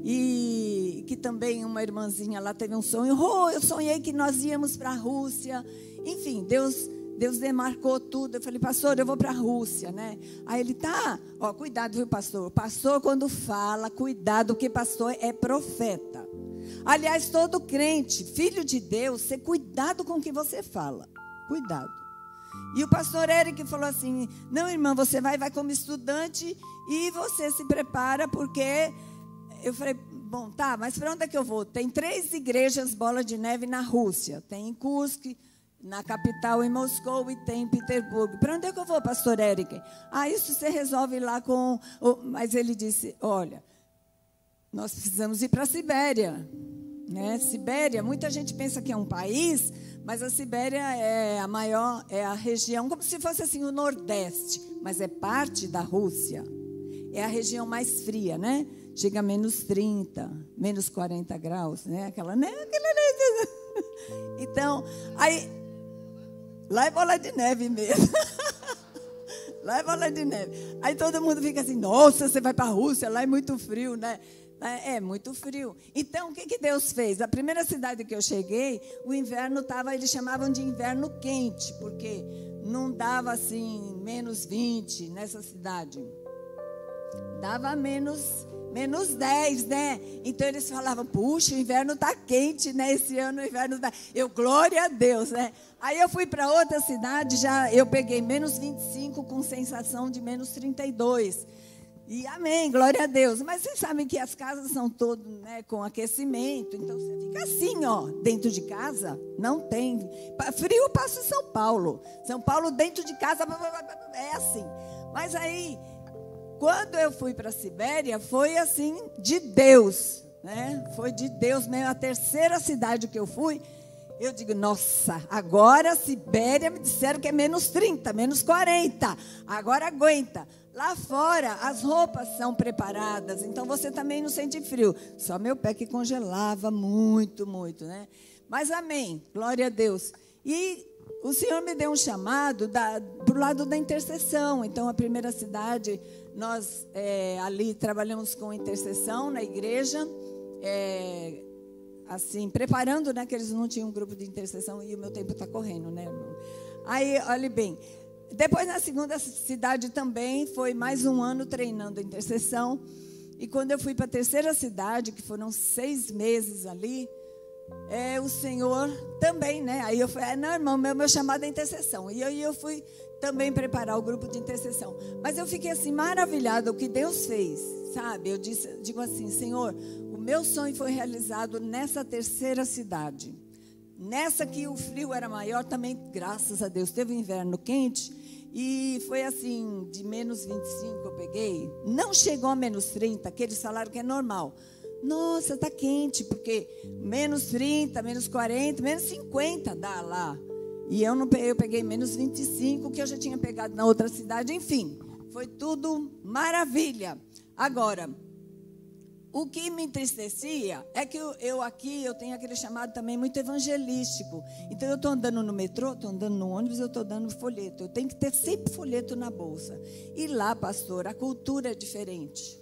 B: E que também uma irmãzinha lá teve um sonho. Oh, eu sonhei que nós íamos para a Rússia. Enfim, Deus Deus demarcou tudo. Eu falei, pastor, eu vou para a Rússia, né? Aí ele, tá, ó, cuidado, viu, pastor? Pastor, quando fala, cuidado, que pastor é profeta. Aliás, todo crente, filho de Deus, ser cuidado com o que você fala. Cuidado. E o pastor Eric falou assim: Não, irmã, você vai, vai como estudante e você se prepara, porque. Eu falei: Bom, tá, mas para onde é que eu vou? Tem três igrejas bola de neve na Rússia: tem em Kursk, na capital, em Moscou, e tem em Petersburgo. Para onde é que eu vou, pastor Eric? Ah, isso você resolve lá com. Mas ele disse: Olha, nós precisamos ir para a Sibéria. Né? Sibéria, muita gente pensa que é um país, mas a Sibéria é a maior, é a região, como se fosse assim o Nordeste, mas é parte da Rússia. É a região mais fria, né? Chega a menos 30, menos 40 graus, né? Aquela, né? Aquela... [laughs] Então, aí, lá é bola de neve mesmo. [laughs] lá é bola de neve. Aí todo mundo fica assim, nossa, você vai para a Rússia, lá é muito frio, né? É, é muito frio. Então, o que, que Deus fez? A primeira cidade que eu cheguei, o inverno estava, eles chamavam de inverno quente, porque não dava assim, menos 20 nessa cidade. Dava menos, menos 10, né? Então eles falavam, puxa, o inverno está quente, né? Esse ano o inverno está. Eu, glória a Deus, né? Aí eu fui para outra cidade, já eu peguei menos 25 com sensação de menos 32. E amém, glória a Deus. Mas vocês sabem que as casas são todas né, com aquecimento, então você fica assim, ó, dentro de casa, não tem. Frio passa em São Paulo. São Paulo dentro de casa é assim. Mas aí, quando eu fui para a Sibéria, foi assim de Deus, né? Foi de Deus mesmo. A terceira cidade que eu fui, eu digo, nossa, agora a Sibéria me disseram que é menos 30, menos 40. Agora aguenta. Lá fora, as roupas são preparadas, então você também não sente frio. Só meu pé que congelava muito, muito, né? Mas amém, glória a Deus. E o Senhor me deu um chamado para o lado da intercessão. Então, a primeira cidade, nós é, ali trabalhamos com intercessão na igreja, é, assim, preparando, né? Que eles não tinham um grupo de intercessão e o meu tempo está correndo, né? Aí, olhe bem, depois, na segunda cidade também, foi mais um ano treinando intercessão. E quando eu fui para a terceira cidade, que foram seis meses ali, é, o Senhor também, né? Aí eu falei, ah, não, irmão, meu, meu chamado é intercessão. E aí eu fui também preparar o grupo de intercessão. Mas eu fiquei assim, maravilhada o que Deus fez, sabe? Eu disse, digo assim, Senhor, o meu sonho foi realizado nessa terceira cidade. Nessa que o frio era maior, também, graças a Deus, teve um inverno quente. E foi assim, de menos 25 eu peguei. Não chegou a menos 30, aquele salário que é normal. Nossa, tá quente, porque menos 30, menos 40, menos 50 dá lá. E eu não peguei, eu peguei menos 25, que eu já tinha pegado na outra cidade, enfim. Foi tudo maravilha. Agora, o que me entristecia é que eu, eu, aqui eu tenho aquele chamado também muito evangelístico. Então eu estou andando no metrô, estou andando no ônibus, eu estou dando folheto. Eu tenho que ter sempre folheto na bolsa. E lá, pastor, a cultura é diferente.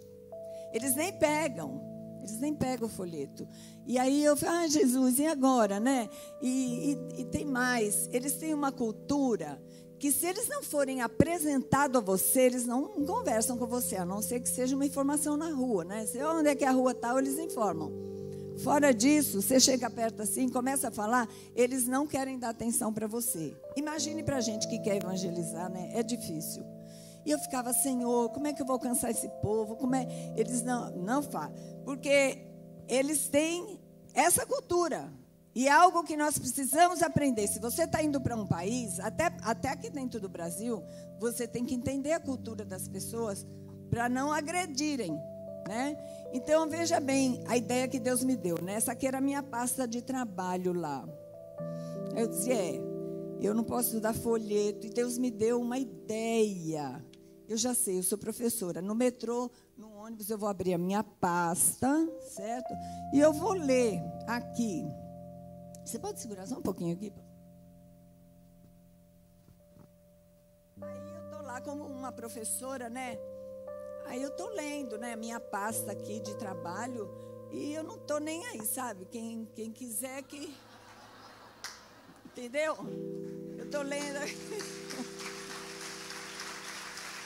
B: Eles nem pegam, eles nem pegam o folheto. E aí eu falei, ah, Jesus, e agora, né? E, e, e tem mais, eles têm uma cultura que se eles não forem apresentados a você, eles não conversam com você, a não ser que seja uma informação na rua, né? Se onde é que a rua está, eles informam. Fora disso, você chega perto assim, começa a falar, eles não querem dar atenção para você. Imagine para gente que quer evangelizar, né? É difícil. E eu ficava, Senhor, como é que eu vou alcançar esse povo? Como é? Eles não, não falam, porque eles têm essa cultura. E é algo que nós precisamos aprender. Se você está indo para um país, até, até aqui dentro do Brasil, você tem que entender a cultura das pessoas para não agredirem. Né? Então, veja bem a ideia que Deus me deu. Né? Essa aqui era a minha pasta de trabalho lá. Eu disse, é, eu não posso dar folheto. E Deus me deu uma ideia. Eu já sei, eu sou professora. No metrô, no ônibus, eu vou abrir a minha pasta, certo? E eu vou ler aqui você pode segurar só um pouquinho aqui? Aí eu tô lá como uma professora, né? Aí eu tô lendo, né, a minha pasta aqui de trabalho e eu não tô nem aí, sabe? Quem, quem quiser que Entendeu? Eu tô lendo [laughs]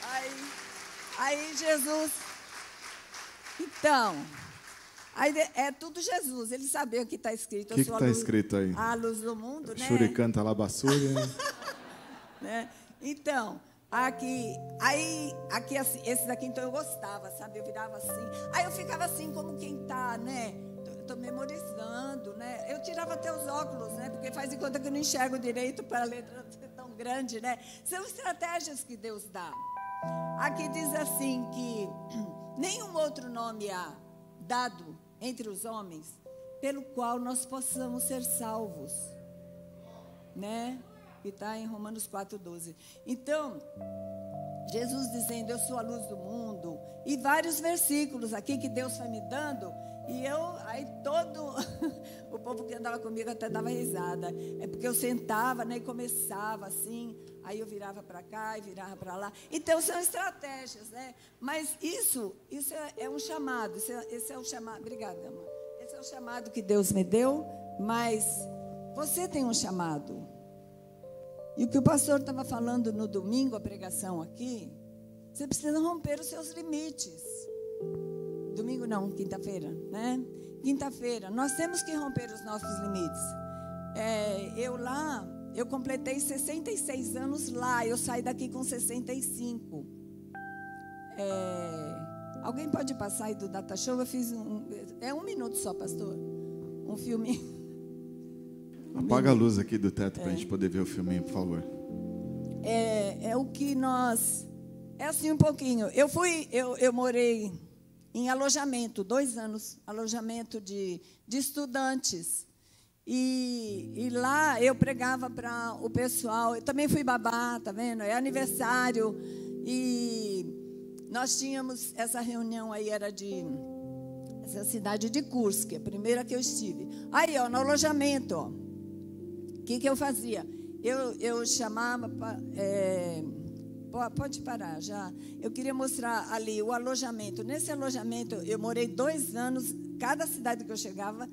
B: Aí aí Jesus Então, Aí é tudo Jesus. Ele sabia o que está escrito.
A: O que está escrito aí?
B: A luz do mundo, né?
A: Churicanta labassúria. [laughs]
B: né? Então, aqui, aí, aqui, assim, esses aqui, então eu gostava, sabe? Eu virava assim. Aí eu ficava assim, como quem está, né? Estou memorizando, né? Eu tirava até os óculos, né? Porque faz de conta que eu não enxergo direito para a letra [laughs] ser tão grande, né? São estratégias que Deus dá. Aqui diz assim que [clears throat] nenhum outro nome há dado entre os homens, pelo qual nós possamos ser salvos. Né? Que está em Romanos 4,12. Então, Jesus dizendo, Eu sou a luz do mundo. E vários versículos aqui que Deus foi me dando. E eu, aí todo [laughs] o povo que andava comigo até dava risada. É porque eu sentava né, e começava assim. Aí eu virava para cá e virava para lá. Então são estratégias, né? Mas isso, isso é, é um chamado. Esse é, esse é o chamado. Obrigada, amor. Esse é o chamado que Deus me deu. Mas você tem um chamado. E o que o pastor estava falando no domingo, a pregação aqui, você precisa romper os seus limites. Domingo não, quinta-feira, né? Quinta-feira, nós temos que romper os nossos limites. É, eu lá eu completei 66 anos lá, eu saí daqui com 65. É, alguém pode passar aí do Data Show? Eu fiz um. É um minuto só, pastor. Um filme.
A: Um [laughs] Apaga a luz aqui do teto é. para a gente poder ver o filminho, por favor.
B: É, é o que nós. É assim um pouquinho. Eu fui, eu, eu morei em alojamento, dois anos, alojamento de, de estudantes. E, e, lá eu pregava para o pessoal. Eu também fui babá, tá vendo? É aniversário. E nós tínhamos essa reunião aí, era de essa cidade de Kursk, a primeira que eu estive. Aí, ó, no alojamento, ó. O que, que eu fazia? Eu, eu chamava. É, pode parar já. Eu queria mostrar ali o alojamento. Nesse alojamento, eu morei dois anos. Cada cidade que eu chegava,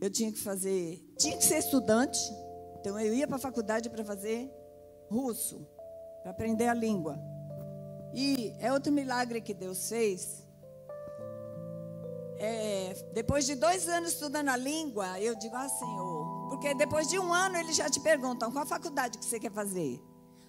B: eu tinha que fazer, tinha que ser estudante, então eu ia para a faculdade para fazer russo, para aprender a língua. E é outro milagre que Deus fez. É, depois de dois anos estudando a língua, eu digo, ah, Senhor, porque depois de um ano eles já te perguntam qual faculdade que você quer fazer.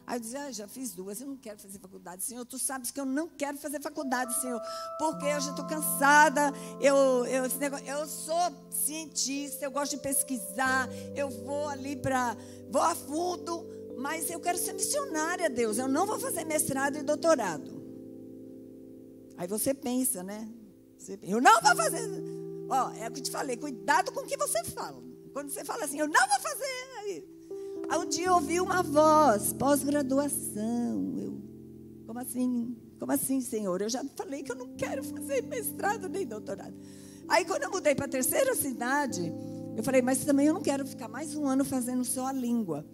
B: Aí eu dizia, ah, já fiz duas, eu não quero fazer faculdade, Senhor. Tu sabes que eu não quero fazer faculdade, Senhor, porque eu já estou cansada. Eu, eu, negócio, eu sou cientista, eu gosto de pesquisar, eu vou ali para. vou a fundo, mas eu quero ser missionária, Deus. Eu não vou fazer mestrado e doutorado. Aí você pensa, né? Eu não vou fazer. Ó, é o que te falei, cuidado com o que você fala. Quando você fala assim, eu não vou fazer. Um dia ouvi uma voz, pós-graduação. Eu, como assim? Como assim, Senhor? Eu já falei que eu não quero fazer mestrado nem doutorado. Aí, quando eu mudei para a terceira cidade, eu falei, mas também eu não quero ficar mais um ano fazendo só a língua.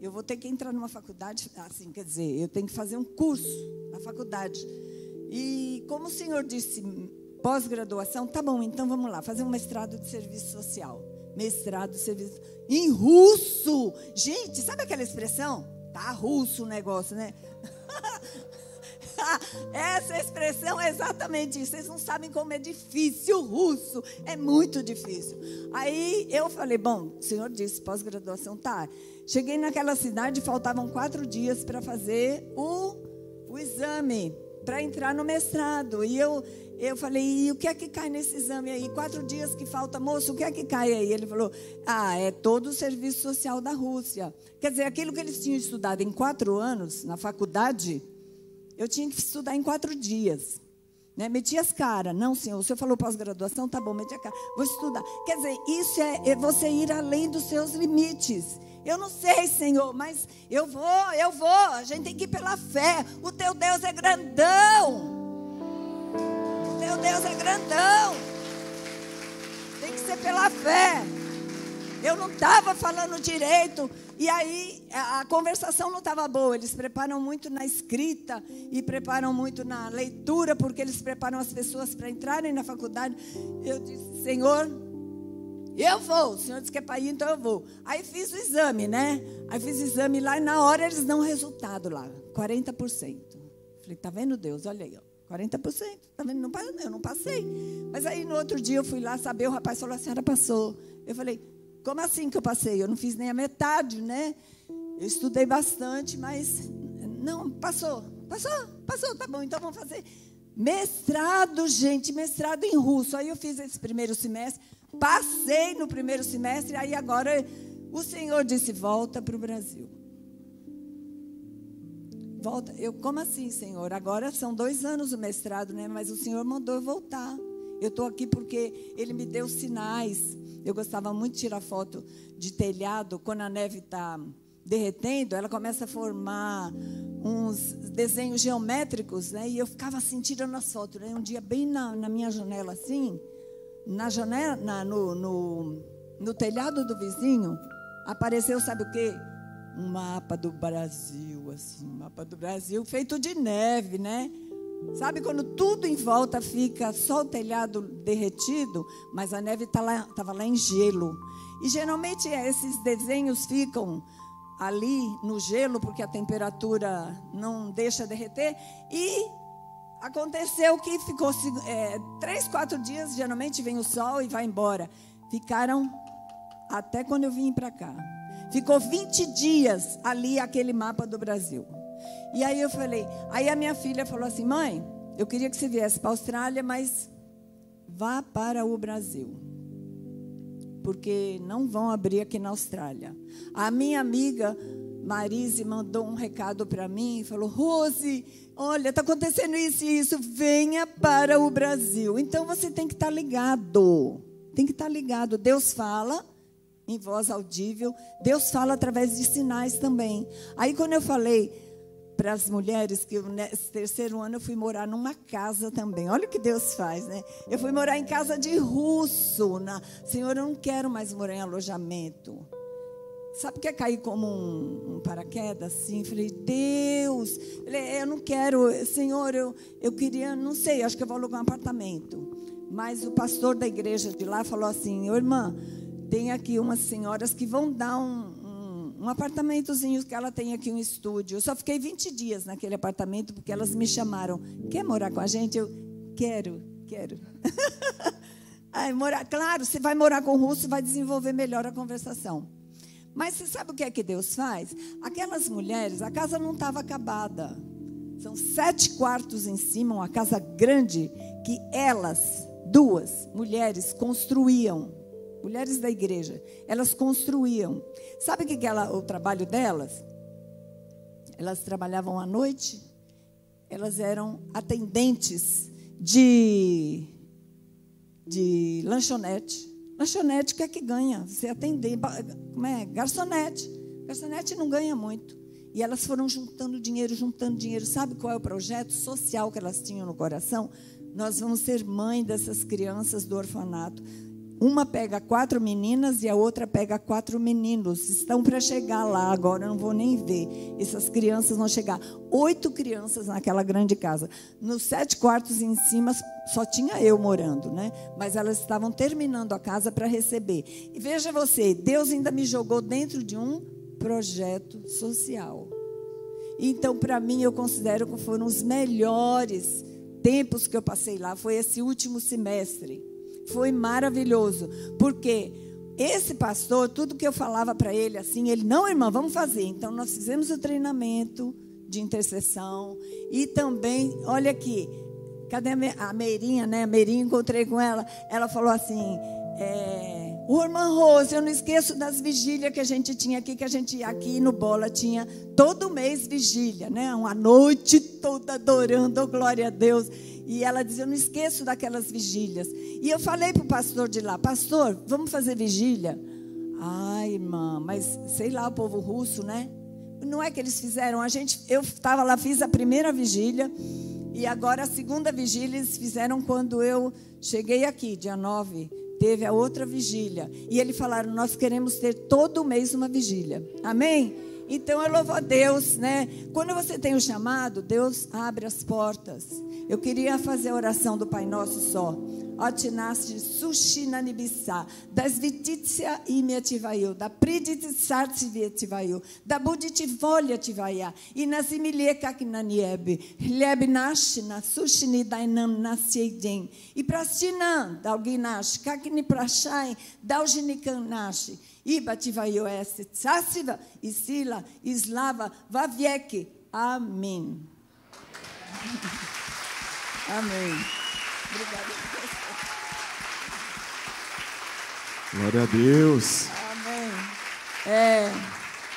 B: Eu vou ter que entrar numa faculdade, assim, quer dizer, eu tenho que fazer um curso na faculdade. E como o senhor disse, pós-graduação, tá bom, então vamos lá, fazer um mestrado de serviço social. Mestrado serviço em russo. Gente, sabe aquela expressão? Tá russo o negócio, né? [laughs] Essa expressão é exatamente isso. Vocês não sabem como é difícil o russo. É muito difícil. Aí eu falei, bom, o senhor disse pós-graduação, tá. Cheguei naquela cidade, faltavam quatro dias para fazer o, o exame, para entrar no mestrado. E eu, eu falei, e o que é que cai nesse exame aí? Quatro dias que falta, moço, o que é que cai aí? Ele falou, ah, é todo o serviço social da Rússia. Quer dizer, aquilo que eles tinham estudado em quatro anos na faculdade, eu tinha que estudar em quatro dias. Né? Meti as caras. Não, senhor, o senhor falou pós-graduação, tá bom, meti a cara. Vou estudar. Quer dizer, isso é, é você ir além dos seus limites. Eu não sei, Senhor, mas eu vou, eu vou. A gente tem que ir pela fé. O teu Deus é grandão. O teu Deus é grandão. Tem que ser pela fé. Eu não estava falando direito. E aí a, a conversação não estava boa. Eles preparam muito na escrita e preparam muito na leitura, porque eles preparam as pessoas para entrarem na faculdade. Eu disse, Senhor, eu vou. O senhor disse que é para ir, então eu vou. Aí fiz o exame, né? Aí fiz o exame lá e na hora eles dão o resultado lá. 40%. Falei, tá vendo Deus? Olha aí, ó. 40%. Tá vendo? Não, eu não passei. Mas aí no outro dia eu fui lá saber, o rapaz falou, a senhora passou. Eu falei, como assim que eu passei? Eu não fiz nem a metade, né? Eu estudei bastante, mas não, passou. Passou, passou, tá bom, então vamos fazer. Mestrado, gente, mestrado em russo. Aí eu fiz esse primeiro semestre, passei no primeiro semestre, aí agora o Senhor disse: volta para o Brasil. Volta. Eu, como assim, Senhor? Agora são dois anos o mestrado, né? Mas o Senhor mandou eu voltar. Eu estou aqui porque Ele me deu sinais. Eu gostava muito de tirar foto de telhado quando a neve está derretendo, ela começa a formar uns desenhos geométricos, né? E eu ficava assim tirando as fotos, né? Um dia bem na, na minha janela assim, na janela, na, no, no, no telhado do vizinho, apareceu, sabe o quê? Um mapa do Brasil, assim, um mapa do Brasil feito de neve, né? Sabe quando tudo em volta fica só o telhado derretido, mas a neve estava tá lá, lá em gelo. E geralmente esses desenhos ficam ali no gelo, porque a temperatura não deixa derreter. E aconteceu que ficou é, três, quatro dias, geralmente vem o sol e vai embora. Ficaram até quando eu vim para cá. Ficou 20 dias ali aquele mapa do Brasil. E aí eu falei, aí a minha filha falou assim: mãe, eu queria que você viesse para a Austrália, mas vá para o Brasil. Porque não vão abrir aqui na Austrália. A minha amiga Marise mandou um recado para mim e falou: Rose, olha, está acontecendo isso e isso, venha para o Brasil. Então você tem que estar tá ligado. Tem que estar tá ligado. Deus fala em voz audível, Deus fala através de sinais também. Aí quando eu falei para as mulheres que nesse terceiro ano eu fui morar numa casa também. Olha o que Deus faz, né? Eu fui morar em casa de russo. Na... Senhor, eu não quero mais morar em alojamento. Sabe o que é cair como um, um paraquedas assim? Falei, Deus, eu não quero, Senhor, eu, eu queria, não sei, acho que eu vou alugar um apartamento. Mas o pastor da igreja de lá falou assim: irmã, tem aqui umas senhoras que vão dar um, um apartamentozinho que ela tem aqui um estúdio. Eu só fiquei 20 dias naquele apartamento porque elas me chamaram. Quer morar com a gente? Eu quero, quero. [laughs] Ai, morar, claro, você vai morar com o russo, vai desenvolver melhor a conversação. Mas você sabe o que é que Deus faz? Aquelas mulheres, a casa não estava acabada. São sete quartos em cima, uma casa grande que elas, duas mulheres, construíam mulheres da igreja, elas construíam. Sabe o que era o trabalho delas? Elas trabalhavam à noite, elas eram atendentes de, de lanchonete. Lanchonete, o é que ganha? Você atender, como é? Garçonete. Garçonete não ganha muito. E elas foram juntando dinheiro, juntando dinheiro. Sabe qual é o projeto social que elas tinham no coração? Nós vamos ser mãe dessas crianças do orfanato. Uma pega quatro meninas e a outra pega quatro meninos. Estão para chegar lá agora, eu não vou nem ver. Essas crianças vão chegar. Oito crianças naquela grande casa. Nos sete quartos em cima só tinha eu morando, né? Mas elas estavam terminando a casa para receber. E veja você, Deus ainda me jogou dentro de um projeto social. Então, para mim, eu considero que foram os melhores tempos que eu passei lá. Foi esse último semestre foi maravilhoso, porque esse pastor, tudo que eu falava para ele assim, ele, não, irmã, vamos fazer. Então nós fizemos o treinamento de intercessão e também, olha aqui, cadê a Meirinha, né? A Meirinha, encontrei com ela, ela falou assim, é, o irmã Rose, eu não esqueço das vigílias que a gente tinha aqui, que a gente aqui no Bola tinha todo mês vigília, né? Uma noite toda adorando, oh, glória a Deus. E ela dizia: Eu não esqueço daquelas vigílias. E eu falei para o pastor de lá: Pastor, vamos fazer vigília? Ai, irmã, mas sei lá, o povo russo, né? Não é que eles fizeram. A gente, eu estava lá, fiz a primeira vigília. E agora a segunda vigília eles fizeram quando eu cheguei aqui, dia 9. Teve a outra vigília. E eles falaram: Nós queremos ter todo mês uma vigília. Amém? Então eu louvo a Deus, né? Quando você tem o chamado, Deus abre as portas. Eu queria fazer a oração do Pai Nosso só. Otinaste sushina nibissa, das vititsia imiativayu, da priditsartsi vietivayu, da buditivolha tivaya, e nas imileka kinaniebe, lebe nashina, sushini dainam nasieiden, e prastinan, dalginash, kakini prashai, dalginikanashi, Iba tivaios tsassiva, isila, islava, vavieke. Amém. [laughs] Amém. Obrigada.
A: Glória a Deus.
B: Amém. É,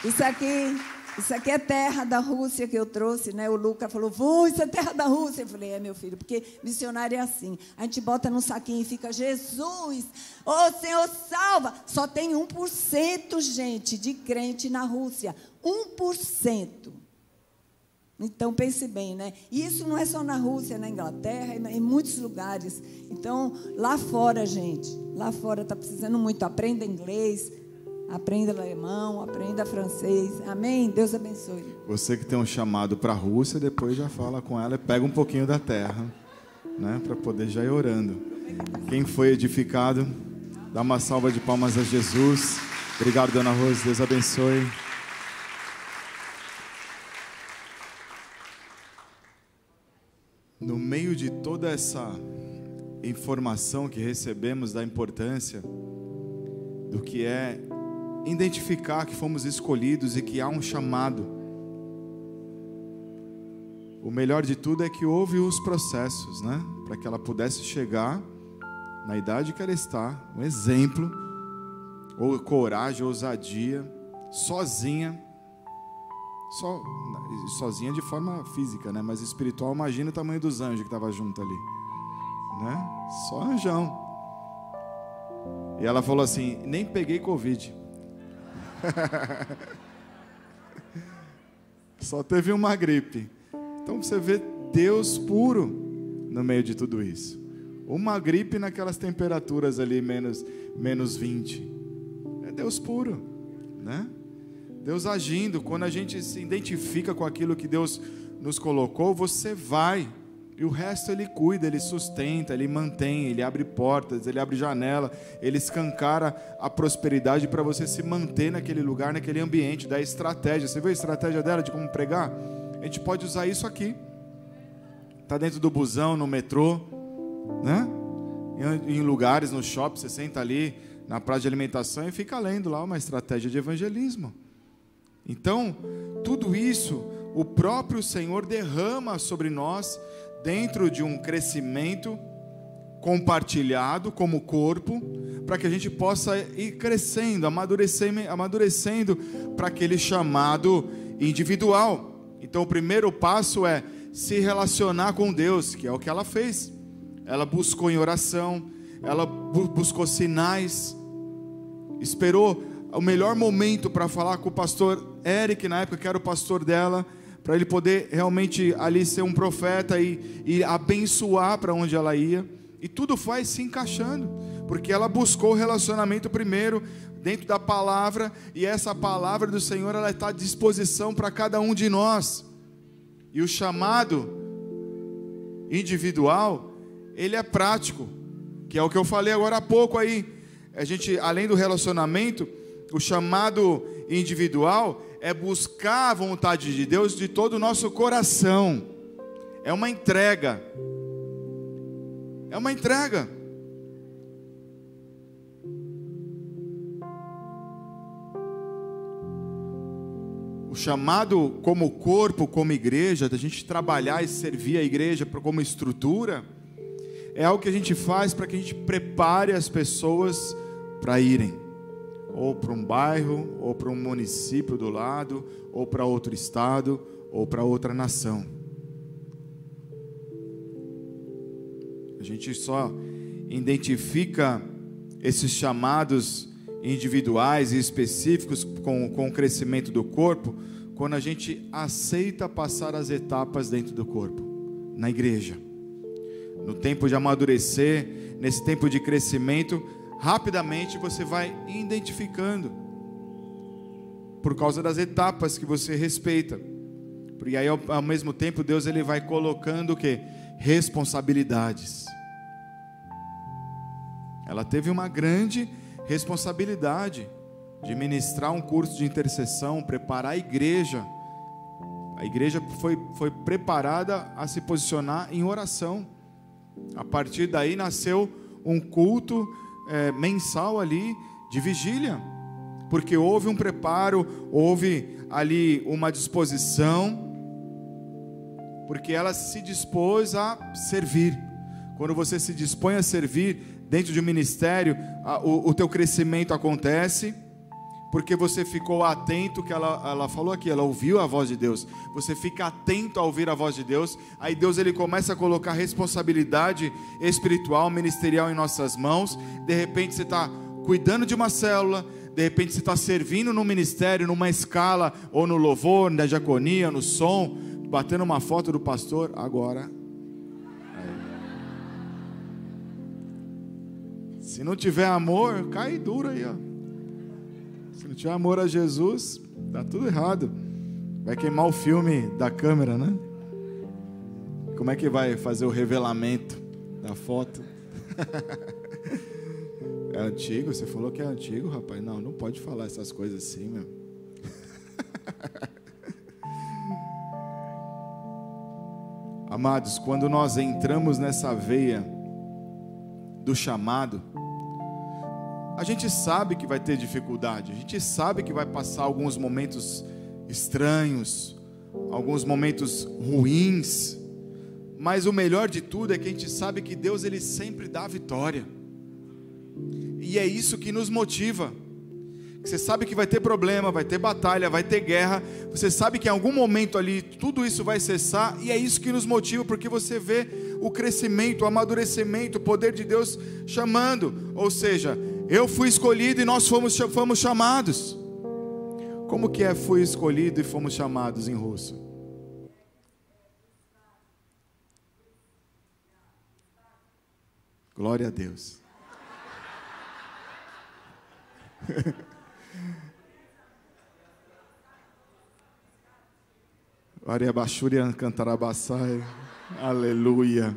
B: isso aqui isso aqui é terra da Rússia que eu trouxe, né? O Luca falou, vou, isso é terra da Rússia. Eu falei, é, meu filho, porque missionário é assim. A gente bota num saquinho e fica, Jesus, ô oh, Senhor, salva. Só tem 1%, gente, de crente na Rússia. 1%. Então pense bem, né? Isso não é só na Rússia, na Inglaterra, em muitos lugares. Então, lá fora, gente, lá fora está precisando muito. Aprenda inglês, Aprenda alemão, aprenda francês. Amém? Deus abençoe.
A: Você que tem um chamado para a Rússia, depois já fala com ela e pega um pouquinho da terra, né, para poder já ir orando. Quem foi edificado, dá uma salva de palmas a Jesus. Obrigado, Dona Rose. Deus abençoe. No meio de toda essa informação que recebemos da importância do que é identificar que fomos escolhidos e que há um chamado. O melhor de tudo é que houve os processos, né? Para que ela pudesse chegar na idade que ela está, um exemplo, ou coragem, ousadia, sozinha, só, sozinha de forma física, né? Mas espiritual, imagina o tamanho dos anjos que estava junto ali, né? Só anjão. E ela falou assim: nem peguei Covid. [laughs] Só teve uma gripe. Então você vê Deus puro no meio de tudo isso. Uma gripe naquelas temperaturas ali, menos, menos 20. É Deus puro, né? Deus agindo. Quando a gente se identifica com aquilo que Deus nos colocou, você vai e o resto ele cuida, ele sustenta, ele mantém, ele abre portas, ele abre janela, ele escancara a prosperidade para você se manter naquele lugar, naquele ambiente, da estratégia. Você viu a estratégia dela de como pregar? A gente pode usar isso aqui. Está dentro do busão, no metrô, né? Em lugares, no shopping, você senta ali na praça de alimentação e fica lendo lá uma estratégia de evangelismo. Então, tudo isso o próprio Senhor derrama sobre nós dentro de um crescimento compartilhado como corpo, para que a gente possa ir crescendo, amadurecendo, amadurecendo para aquele chamado individual. Então, o primeiro passo é se relacionar com Deus, que é o que ela fez. Ela buscou em oração, ela buscou sinais, esperou o melhor momento para falar com o pastor Eric, na época que era o pastor dela, para ele poder realmente ali ser um profeta e, e abençoar para onde ela ia. E tudo foi se encaixando, porque ela buscou o relacionamento primeiro, dentro da palavra, e essa palavra do Senhor ela está à disposição para cada um de nós. E o chamado individual, ele é prático, que é o que eu falei agora há pouco aí. A gente, além do relacionamento, o chamado individual é buscar a vontade de Deus de todo o nosso coração. É uma entrega. É uma entrega. O chamado como corpo, como igreja, da gente trabalhar e servir a igreja como estrutura, é algo que a gente faz para que a gente prepare as pessoas para irem, ou para um bairro, ou para um município do lado, ou para outro estado, ou para outra nação. A gente só identifica esses chamados individuais e específicos com, com o crescimento do corpo quando a gente aceita passar as etapas dentro do corpo, na igreja. No tempo de amadurecer, nesse tempo de crescimento, rapidamente você vai identificando por causa das etapas que você respeita. Porque aí ao, ao mesmo tempo Deus ele vai colocando o que? Responsabilidades. Ela teve uma grande responsabilidade de ministrar um curso de intercessão, preparar a igreja. A igreja foi, foi preparada a se posicionar em oração. A partir daí nasceu um culto é, mensal ali de vigília, porque houve um preparo, houve ali uma disposição, porque ela se dispôs a servir. Quando você se dispõe a servir, dentro de um ministério, a, o, o teu crescimento acontece, porque você ficou atento, que ela, ela falou aqui, ela ouviu a voz de Deus. Você fica atento a ouvir a voz de Deus, aí Deus ele começa a colocar responsabilidade espiritual, ministerial em nossas mãos. De repente você está cuidando de uma célula, de repente você está servindo no ministério, numa escala, ou no louvor, na diaconia, no som, batendo uma foto do pastor. Agora Se não tiver amor, cai duro aí, ó. Não tiver amor a Jesus, tá tudo errado. Vai queimar o filme da câmera, né? Como é que vai fazer o revelamento da foto? [laughs] é antigo? Você falou que é antigo, rapaz? Não, não pode falar essas coisas assim, meu. [laughs] Amados, quando nós entramos nessa veia do chamado, a gente sabe que vai ter dificuldade, a gente sabe que vai passar alguns momentos estranhos, alguns momentos ruins, mas o melhor de tudo é que a gente sabe que Deus ele sempre dá a vitória. E é isso que nos motiva. Você sabe que vai ter problema, vai ter batalha, vai ter guerra. Você sabe que em algum momento ali tudo isso vai cessar e é isso que nos motiva, porque você vê o crescimento, o amadurecimento, o poder de Deus chamando. Ou seja, eu fui escolhido e nós fomos, fomos chamados. Como que é fui escolhido e fomos chamados em russo? Glória a Deus. [laughs] Ariabachurian cantarabassai. Aleluia.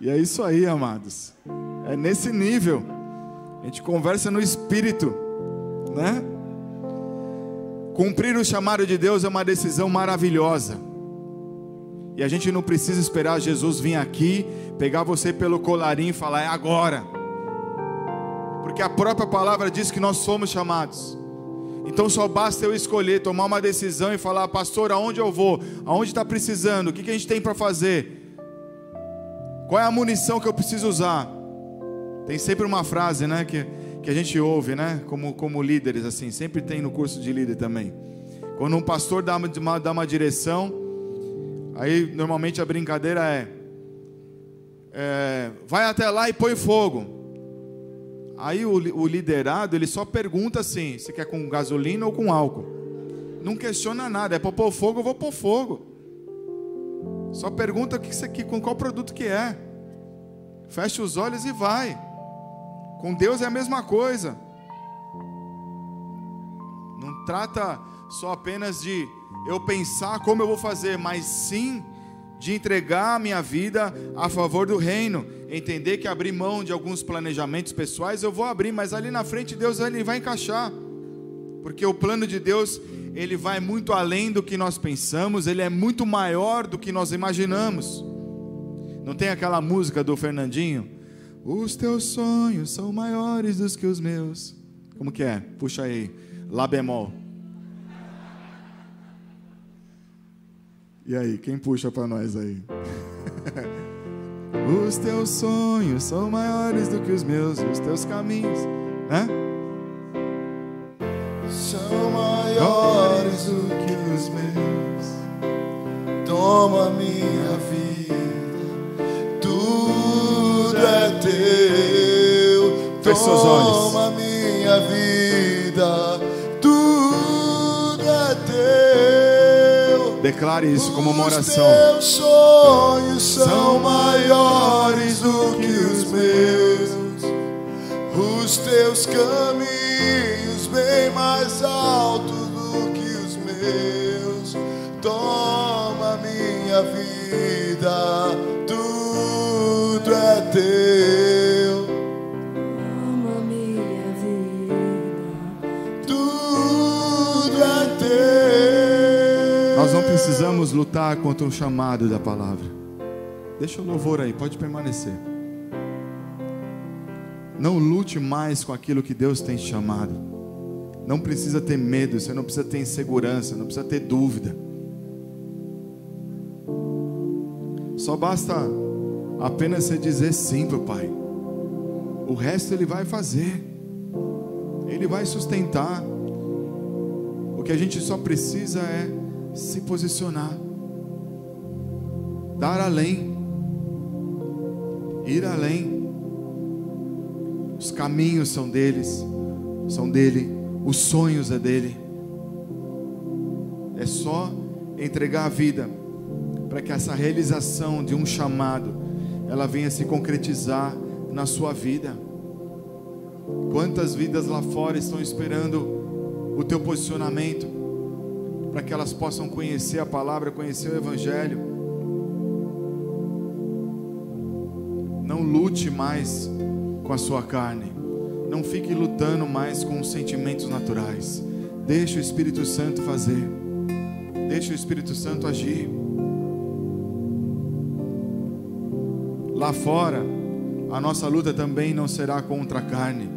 A: E é isso aí, amados. É nesse nível. A gente conversa no espírito, né? Cumprir o chamado de Deus é uma decisão maravilhosa. E a gente não precisa esperar Jesus vir aqui, pegar você pelo colarinho e falar, é agora. Porque a própria palavra diz que nós somos chamados. Então só basta eu escolher, tomar uma decisão e falar, pastor, aonde eu vou? Aonde está precisando? O que, que a gente tem para fazer? Qual é a munição que eu preciso usar? Tem sempre uma frase, né, que, que a gente ouve, né, como, como líderes, assim, sempre tem no curso de líder também. Quando um pastor dá uma, dá uma direção, aí normalmente a brincadeira é, é vai até lá e põe fogo. Aí o, o liderado, ele só pergunta assim: você quer com gasolina ou com álcool? Não questiona nada, é para pôr fogo, eu vou pôr fogo. Só pergunta que isso aqui, com qual produto que é. Fecha os olhos e vai. Com Deus é a mesma coisa. Não trata só apenas de eu pensar como eu vou fazer, mas sim de entregar a minha vida a favor do reino. Entender que abrir mão de alguns planejamentos pessoais eu vou abrir, mas ali na frente Deus ele vai encaixar. Porque o plano de Deus, ele vai muito além do que nós pensamos, ele é muito maior do que nós imaginamos. Não tem aquela música do Fernandinho? Os teus sonhos são maiores dos que os meus. Como que é? Puxa aí. Lá bemol. E aí, quem puxa para nós aí? [laughs] os teus sonhos são maiores do que os meus, os teus caminhos, né?
C: São maiores do que os meus. Toma minha teu.
A: Feche seus olhos.
C: Toma minha vida, tudo é teu.
A: Declare isso como uma oração.
C: Os teus sonhos são maiores do que os meus. Os teus caminhos bem mais altos do que os meus. Toma minha vida, tudo é teu.
A: Precisamos lutar contra o chamado da palavra. Deixa o louvor aí, pode permanecer. Não lute mais com aquilo que Deus tem te chamado. Não precisa ter medo, você não precisa ter insegurança, não precisa ter dúvida. Só basta apenas você dizer sim para o Pai. O resto Ele vai fazer, Ele vai sustentar. O que a gente só precisa é se posicionar, dar além, ir além. Os caminhos são deles, são dele, os sonhos é dele. É só entregar a vida para que essa realização de um chamado ela venha se concretizar na sua vida. Quantas vidas lá fora estão esperando o teu posicionamento para que elas possam conhecer a palavra, conhecer o evangelho. Não lute mais com a sua carne. Não fique lutando mais com os sentimentos naturais. Deixa o Espírito Santo fazer. Deixa o Espírito Santo agir. Lá fora, a nossa luta também não será contra a carne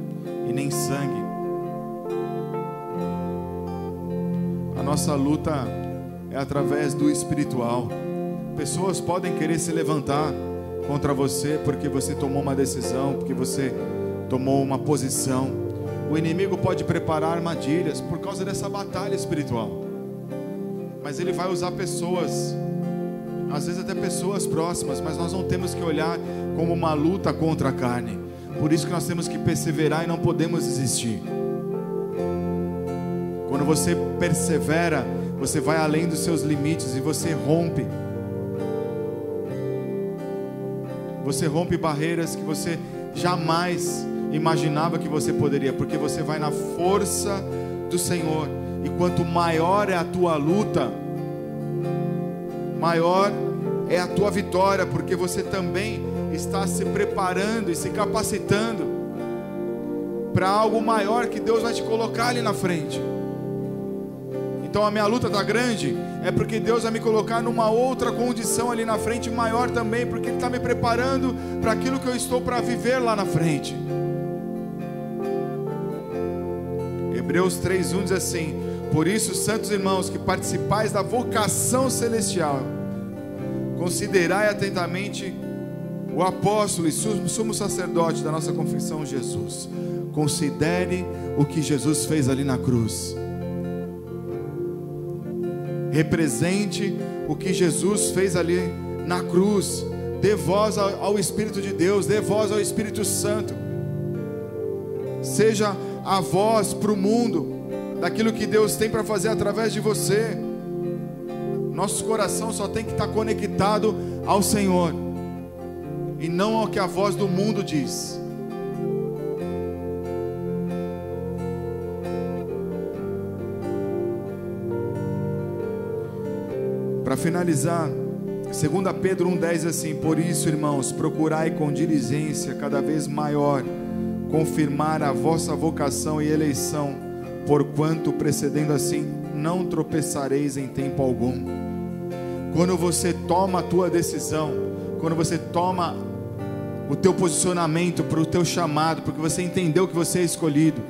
A: e nem sangue. Nossa luta é através do espiritual. Pessoas podem querer se levantar contra você porque você tomou uma decisão, porque você tomou uma posição. O inimigo pode preparar armadilhas por causa dessa batalha espiritual. Mas ele vai usar pessoas, às vezes até pessoas próximas, mas nós não temos que olhar como uma luta contra a carne. Por isso que nós temos que perseverar e não podemos desistir. Quando você persevera, você vai além dos seus limites e você rompe. Você rompe barreiras que você jamais imaginava que você poderia, porque você vai na força do Senhor. E quanto maior é a tua luta, maior é a tua vitória, porque você também está se preparando e se capacitando para algo maior que Deus vai te colocar ali na frente. Então a minha luta está grande, é porque Deus vai me colocar numa outra condição ali na frente, maior também, porque Ele está me preparando para aquilo que eu estou para viver lá na frente. Hebreus 3,1 diz assim: Por isso, santos irmãos, que participais da vocação celestial, considerai atentamente o apóstolo e sumo sacerdote da nossa confissão, Jesus. Considere o que Jesus fez ali na cruz represente o que Jesus fez ali na cruz. Dê voz ao Espírito de Deus, dê voz ao Espírito Santo. Seja a voz para o mundo daquilo que Deus tem para fazer através de você. Nosso coração só tem que estar conectado ao Senhor e não ao que a voz do mundo diz. Para finalizar, 2 Pedro 1,10 diz assim: Por isso, irmãos, procurai com diligência cada vez maior confirmar a vossa vocação e eleição, porquanto precedendo assim não tropeçareis em tempo algum. Quando você toma a tua decisão, quando você toma o teu posicionamento para o teu chamado, porque você entendeu que você é escolhido,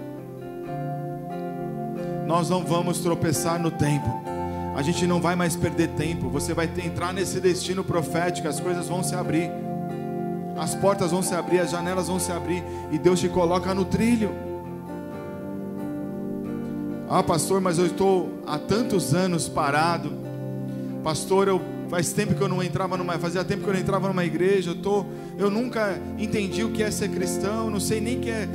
A: nós não vamos tropeçar no tempo. A gente não vai mais perder tempo. Você vai ter, entrar nesse destino profético, as coisas vão se abrir. As portas vão se abrir, as janelas vão se abrir e Deus te coloca no trilho. Ah, pastor, mas eu estou há tantos anos parado. Pastor, eu faz tempo que eu não entrava numa, fazia tempo que eu não entrava numa igreja. Eu tô, eu nunca entendi o que é ser cristão, não sei nem o que é,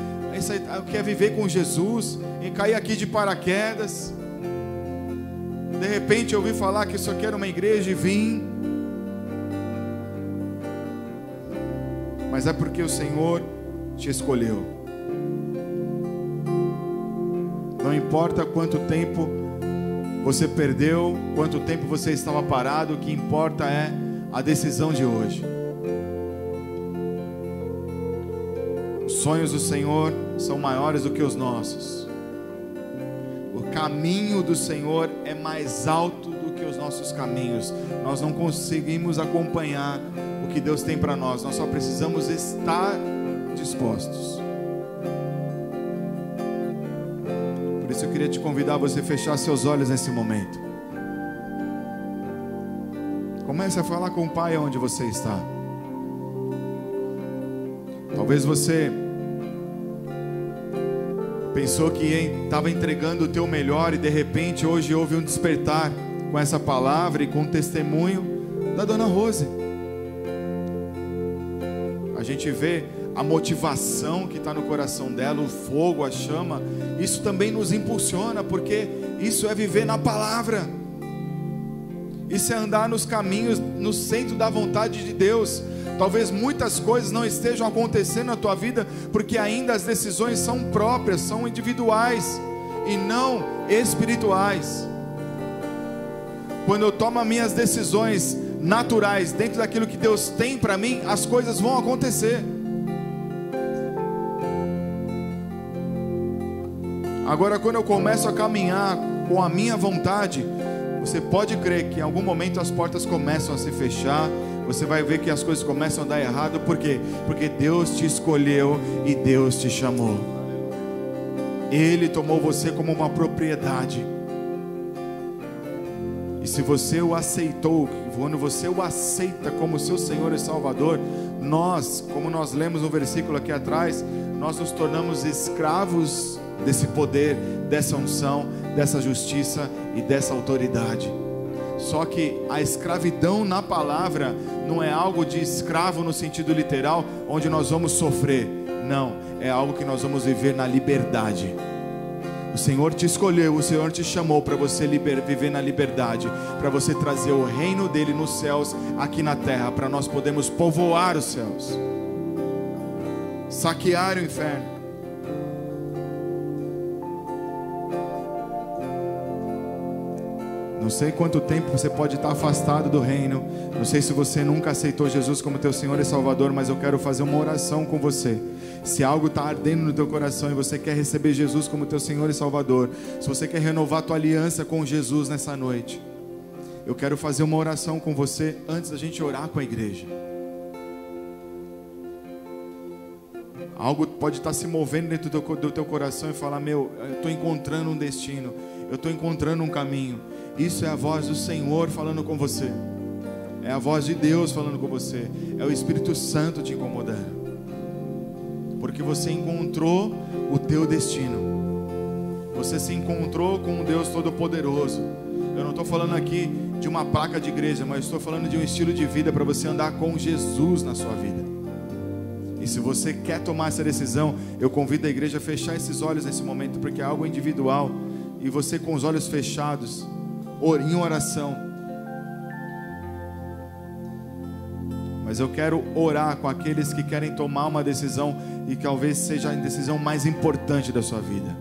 A: o que é viver com Jesus, e cair aqui de paraquedas. De repente eu ouvi falar que isso aqui era uma igreja e vim. Mas é porque o Senhor te escolheu. Não importa quanto tempo você perdeu, quanto tempo você estava parado, o que importa é a decisão de hoje. Os sonhos do Senhor são maiores do que os nossos caminho do Senhor é mais alto do que os nossos caminhos. Nós não conseguimos acompanhar o que Deus tem para nós, nós só precisamos estar dispostos. Por isso eu queria te convidar a você fechar seus olhos nesse momento. Comece a falar com o Pai onde você está. Talvez você Pensou que estava entregando o teu melhor e de repente hoje houve um despertar com essa palavra e com o testemunho da dona Rose. A gente vê a motivação que está no coração dela, o fogo, a chama. Isso também nos impulsiona, porque isso é viver na palavra. Isso é andar nos caminhos, no centro da vontade de Deus. Talvez muitas coisas não estejam acontecendo na tua vida porque ainda as decisões são próprias, são individuais e não espirituais. Quando eu tomo minhas decisões naturais dentro daquilo que Deus tem para mim, as coisas vão acontecer. Agora, quando eu começo a caminhar com a minha vontade, você pode crer que em algum momento as portas começam a se fechar, você vai ver que as coisas começam a dar errado, por quê? Porque Deus te escolheu e Deus te chamou. Ele tomou você como uma propriedade. E se você o aceitou, quando você o aceita como seu Senhor e Salvador, nós, como nós lemos no versículo aqui atrás, nós nos tornamos escravos desse poder, dessa unção, dessa justiça e dessa autoridade. Só que a escravidão na palavra não é algo de escravo no sentido literal, onde nós vamos sofrer. Não, é algo que nós vamos viver na liberdade. O Senhor te escolheu, o Senhor te chamou para você liber, viver na liberdade, para você trazer o reino dele nos céus, aqui na terra, para nós podermos povoar os céus, saquear o inferno. Não sei quanto tempo você pode estar afastado do reino. Não sei se você nunca aceitou Jesus como teu Senhor e Salvador, mas eu quero fazer uma oração com você. Se algo está ardendo no teu coração e você quer receber Jesus como teu Senhor e Salvador, se você quer renovar tua aliança com Jesus nessa noite, eu quero fazer uma oração com você antes da gente orar com a igreja. Algo pode estar se movendo dentro do teu, do teu coração e falar: Meu, eu estou encontrando um destino, eu estou encontrando um caminho. Isso é a voz do Senhor falando com você. É a voz de Deus falando com você. É o Espírito Santo te incomodando. Porque você encontrou o teu destino. Você se encontrou com um Deus Todo-Poderoso. Eu não estou falando aqui de uma placa de igreja, mas estou falando de um estilo de vida para você andar com Jesus na sua vida. E se você quer tomar essa decisão, eu convido a igreja a fechar esses olhos nesse momento, porque é algo individual. E você com os olhos fechados, em oração. Mas eu quero orar com aqueles que querem tomar uma decisão e talvez seja a decisão mais importante da sua vida.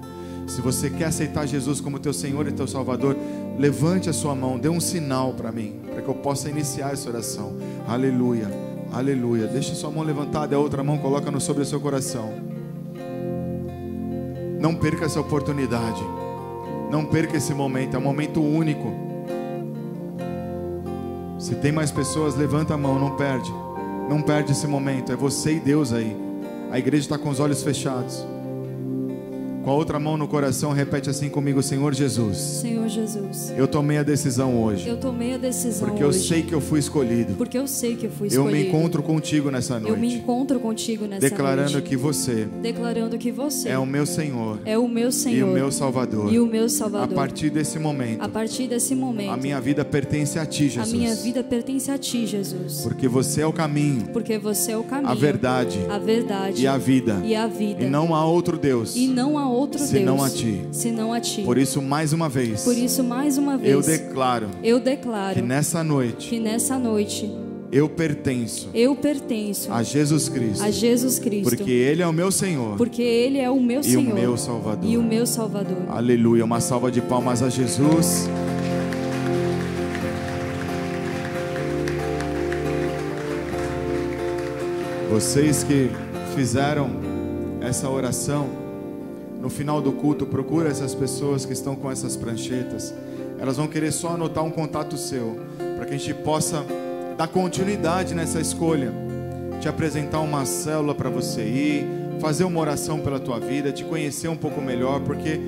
A: Se você quer aceitar Jesus como teu Senhor e teu Salvador, levante a sua mão, dê um sinal para mim, para que eu possa iniciar essa oração. Aleluia, aleluia. Deixa sua mão levantada a outra mão coloca no sobre o seu coração. Não perca essa oportunidade. Não perca esse momento, é um momento único. Se tem mais pessoas, levanta a mão, não perde. Não perde esse momento, é você e Deus aí. A igreja está com os olhos fechados. Com a outra mão no coração, repete assim comigo: Senhor Jesus,
D: Senhor Jesus,
A: eu tomei a decisão hoje,
D: eu tomei a decisão
A: porque eu
D: hoje,
A: sei que eu fui escolhido.
D: porque eu sei que eu fui
A: Eu
D: escolhido.
A: me encontro contigo nessa
D: eu me
A: noite,
D: encontro contigo nessa
A: declarando
D: noite,
A: que você
D: declarando que você
A: é o meu Senhor
D: é o meu Senhor
A: e o meu Salvador.
D: e o meu
A: A
D: Salvador.
A: partir desse momento,
D: A partir desse momento,
A: a minha vida pertence a ti,
D: a
A: Jesus.
D: minha vida pertence a ti, Jesus,
A: Porque você é o caminho,
D: porque você é o caminho,
A: a verdade
D: a verdade
A: e a vida.
D: e a vida.
A: E não há outro Deus.
D: E não há outro
A: senão
D: Deus
A: a ti.
D: senão a ti.
A: Por isso, mais uma vez,
D: Por isso, mais uma vez,
A: eu declaro
D: eu declaro
A: que nessa noite
D: que nessa noite
A: eu pertenço
D: eu pertenço
A: a Jesus Cristo.
D: a Jesus Cristo,
A: Porque Ele é o meu Senhor
D: porque Ele é o meu
A: e
D: Senhor
A: o meu Salvador.
D: e o meu Salvador.
A: Aleluia. Uma salva de palmas a Jesus. Vocês que fizeram essa oração, no final do culto, procura essas pessoas que estão com essas pranchetas. Elas vão querer só anotar um contato seu, para que a gente possa dar continuidade nessa escolha. Te apresentar uma célula para você ir, fazer uma oração pela tua vida, te conhecer um pouco melhor, porque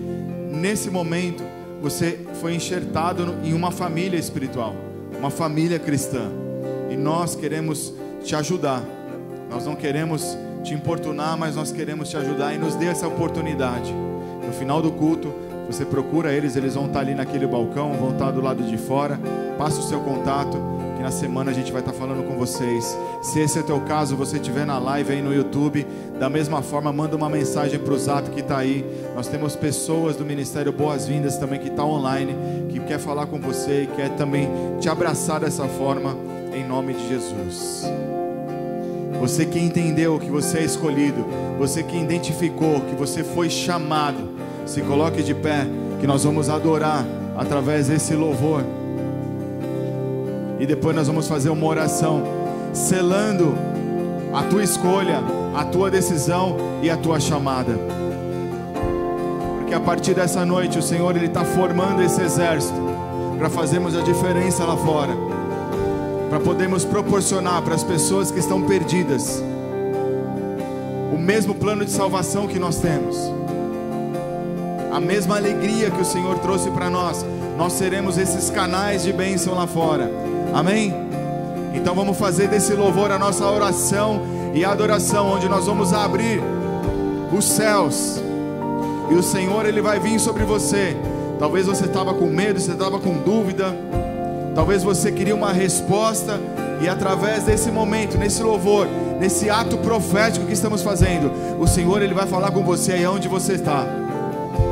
A: nesse momento você foi enxertado em uma família espiritual, uma família cristã. E nós queremos te ajudar. Nós não queremos te importunar, mas nós queremos te ajudar e nos dê essa oportunidade. No final do culto, você procura eles, eles vão estar ali naquele balcão, vão estar do lado de fora. Passa o seu contato, que na semana a gente vai estar falando com vocês. Se esse é o teu caso, você estiver na live aí no YouTube, da mesma forma, manda uma mensagem para o Zap que está aí. Nós temos pessoas do Ministério Boas-Vindas também que está online, que quer falar com você e quer também te abraçar dessa forma, em nome de Jesus. Você que entendeu que você é escolhido, você que identificou que você foi chamado, se coloque de pé, que nós vamos adorar através desse louvor. E depois nós vamos fazer uma oração, selando a tua escolha, a tua decisão e a tua chamada. Porque a partir dessa noite o Senhor ele está formando esse exército para fazermos a diferença lá fora para podermos proporcionar para as pessoas que estão perdidas o mesmo plano de salvação que nós temos, a mesma alegria que o Senhor trouxe para nós. Nós seremos esses canais de bênção lá fora, amém? Então vamos fazer desse louvor a nossa oração e adoração, onde nós vamos abrir os céus e o Senhor ele vai vir sobre você. Talvez você estava com medo, você estava com dúvida. Talvez você queria uma resposta e através desse momento, nesse louvor, nesse ato profético que estamos fazendo, o Senhor ele vai falar com você aí onde você está.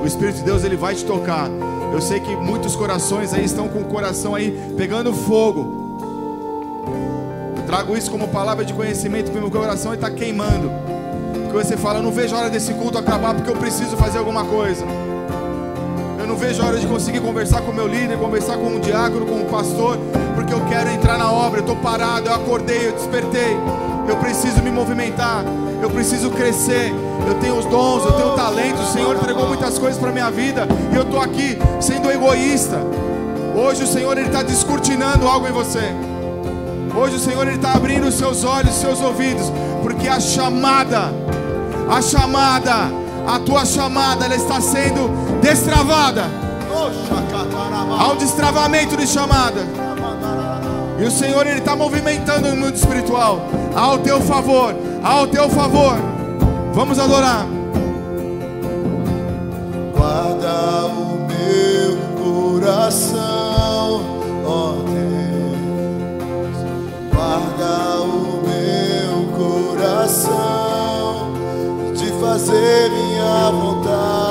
A: O Espírito de Deus ele vai te tocar. Eu sei que muitos corações aí estão com o coração aí pegando fogo. Eu trago isso como palavra de conhecimento, porque meu coração está queimando. Porque você fala, eu não vejo a hora desse culto acabar porque eu preciso fazer alguma coisa. Não vejo a hora de conseguir conversar com o meu líder, conversar com o diácono, com o pastor, porque eu quero entrar na obra. Eu estou parado, eu acordei, eu despertei. Eu preciso me movimentar, eu preciso crescer. Eu tenho os dons, eu tenho talentos. O Senhor entregou muitas coisas para minha vida e eu estou aqui sendo egoísta. Hoje o Senhor está descortinando algo em você. Hoje o Senhor está abrindo os seus olhos, os seus ouvidos, porque a chamada, a chamada, a tua chamada, ela está sendo destravada. Há um destravamento de chamada. E o Senhor ele está movimentando o mundo espiritual ao teu favor, ao teu favor. Vamos adorar.
C: Guarda o meu coração, ó Deus. Guarda o meu coração. fazer minha vontade,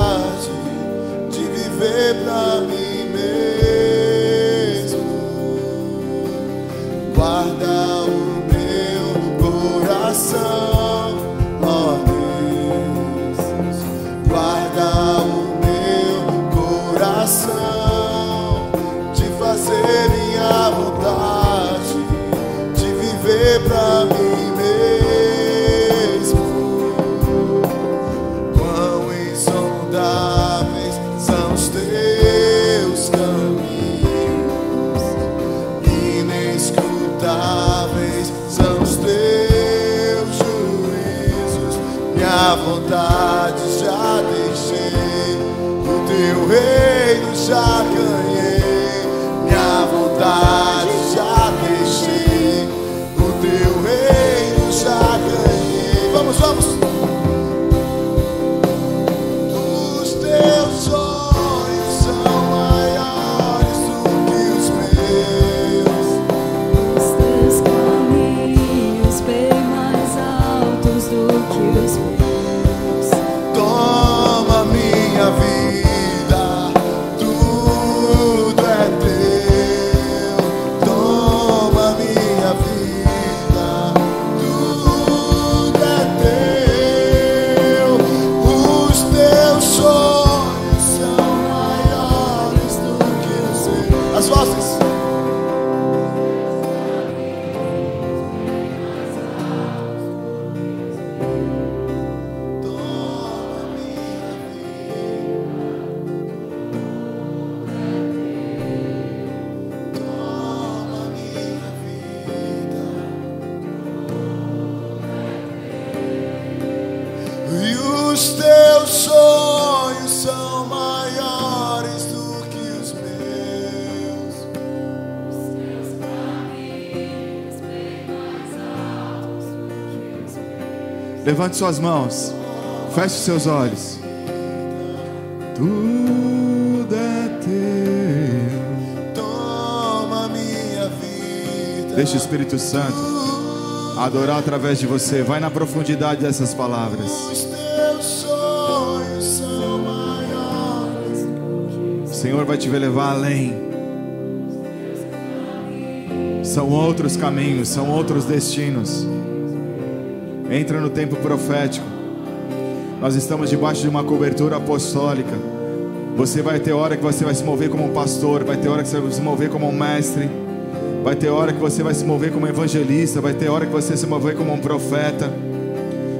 C: de viver pra mim reino
A: Levante suas mãos. Feche seus olhos. Tudo é teu.
C: Toma minha vida.
A: Deixa o Espírito Santo adorar através de você. Vai na profundidade dessas palavras.
C: Os teus sonhos são maiores.
A: O Senhor vai te levar além. São outros caminhos, são outros destinos. Entra no tempo profético. Nós estamos debaixo de uma cobertura apostólica. Você vai ter hora que você vai se mover como um pastor, vai ter hora que você vai se mover como um mestre, vai ter hora que você vai se mover como um evangelista, vai ter hora que você se mover como um profeta,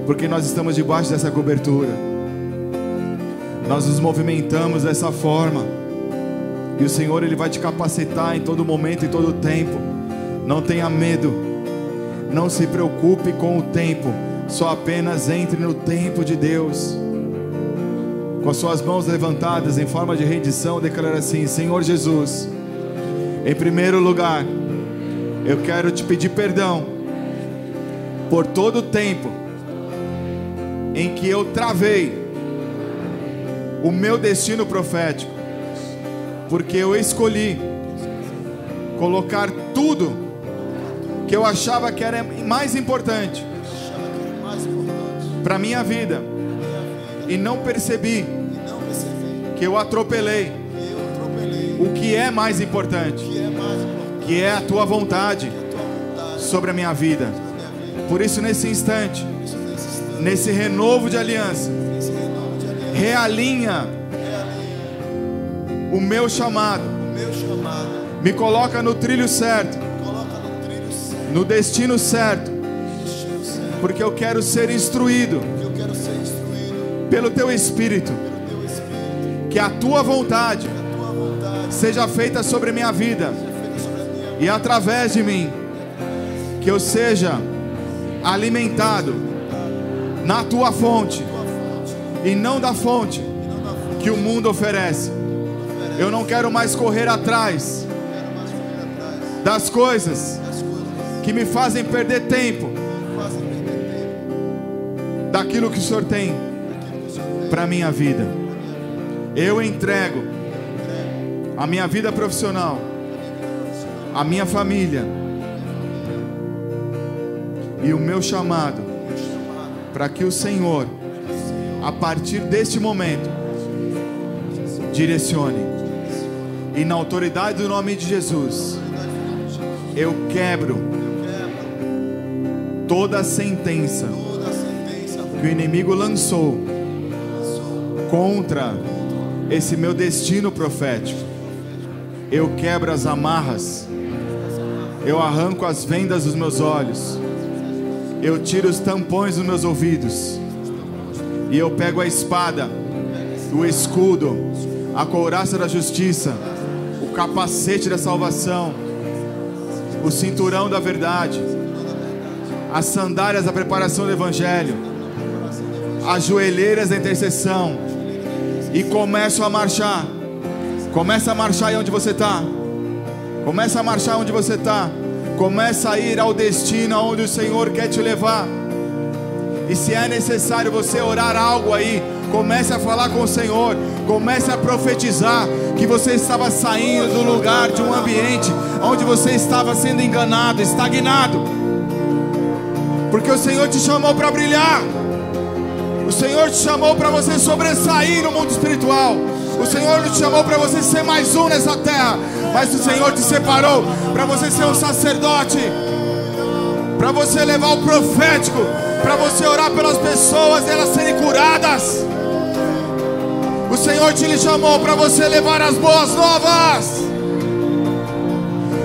A: porque nós estamos debaixo dessa cobertura. Nós nos movimentamos dessa forma. E o Senhor ele vai te capacitar em todo momento, em todo tempo. Não tenha medo. Não se preocupe com o tempo. Só apenas entre no tempo de Deus. Com as suas mãos levantadas em forma de rendição, declara assim: Senhor Jesus, em primeiro lugar, eu quero te pedir perdão por todo o tempo em que eu travei o meu destino profético, porque eu escolhi colocar tudo que eu achava que era mais importante para minha vida e não percebi que eu atropelei o que é mais importante,
C: que é
A: a tua vontade sobre a minha vida. Por isso nesse instante,
C: nesse
A: renovo de aliança, realinha O meu chamado. me coloca no trilho certo,
C: no
A: destino certo, porque eu quero ser instruído pelo teu espírito, que a tua vontade seja feita sobre minha vida e através de mim, que eu seja alimentado na tua fonte e não da fonte que o mundo oferece. Eu não quero mais correr atrás das coisas que me fazem perder tempo daquilo que o Senhor tem para minha vida.
C: na minha vida.
A: Eu entrego a minha vida profissional, a minha família e o Meu chamado. para que o Senhor a partir deste momento, direcione. E na autoridade do nome de Jesus, eu quebro toda a sentença que o inimigo lançou contra esse meu destino profético. Eu quebro as amarras, eu arranco as vendas dos meus olhos, eu tiro os tampões dos meus ouvidos, e eu pego a espada, o escudo, a couraça da justiça, o capacete da salvação, o cinturão da verdade, as sandálias da preparação do evangelho, as joelheiras da intercessão e começo a marchar. Começa a marchar aí onde você está. Começa a marchar onde você está. Começa a ir ao destino aonde o Senhor quer te levar. E se é necessário você orar algo aí, comece a falar com o Senhor, comece a profetizar que você estava saindo do lugar de um ambiente onde você estava sendo enganado, estagnado. Porque o Senhor te chamou para brilhar. O Senhor te chamou para você sobressair no mundo espiritual. O Senhor não te chamou para você ser mais um nessa terra, mas o Senhor te separou para você ser um sacerdote, para você levar o profético, para você orar pelas pessoas e elas serem curadas. O Senhor te chamou para você levar as boas novas.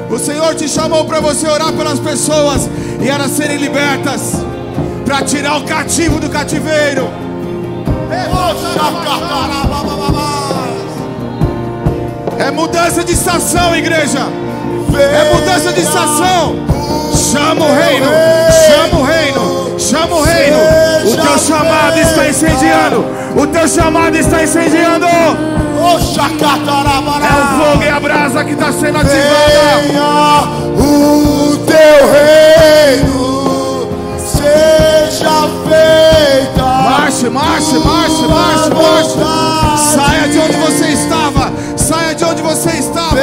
A: O Senhor te chamou para você orar pelas pessoas e elas serem libertas, para tirar o cativo do cativeiro. É mudança de estação, igreja. É mudança de estação. Chama o reino, chama o reino, chama o reino. O teu chamado está incendiando. O teu chamado está incendiando. É o fogo e a brasa que está sendo ativada.
C: Teu reino, seja feita.
A: Marche, marche, marche, marche, marche. Saia de onde você estava. Saia de onde você estava.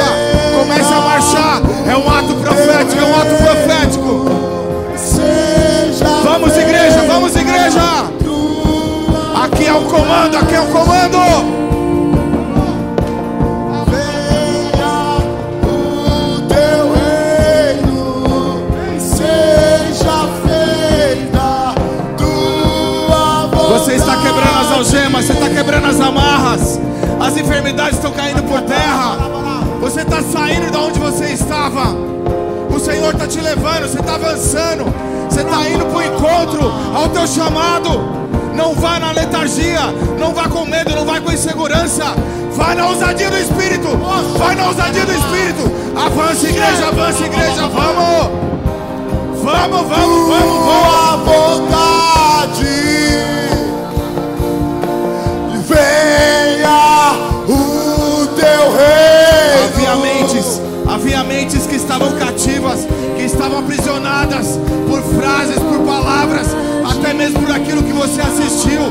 A: Comece a marchar. É um ato profético, é um ato profético. Vamos, igreja, vamos, igreja. Aqui é o comando, aqui é o comando. Algemas, você está quebrando as amarras. As enfermidades estão caindo por terra. Você está saindo de onde você estava. O Senhor está te levando, você está avançando. Você está indo para o encontro ao teu chamado. Não vá na letargia, não vá com medo, não vá com insegurança. Vai na ousadia do Espírito. Vai na ousadia do Espírito. Avance, igreja, avance, igreja. Vamos. Vamos, vamos, vamos, vamos.
C: vontade. Venha o teu
A: Havia
C: reino.
A: mentes, havia mentes que estavam cativas, que estavam aprisionadas por frases, por palavras, até mesmo por aquilo que você assistiu.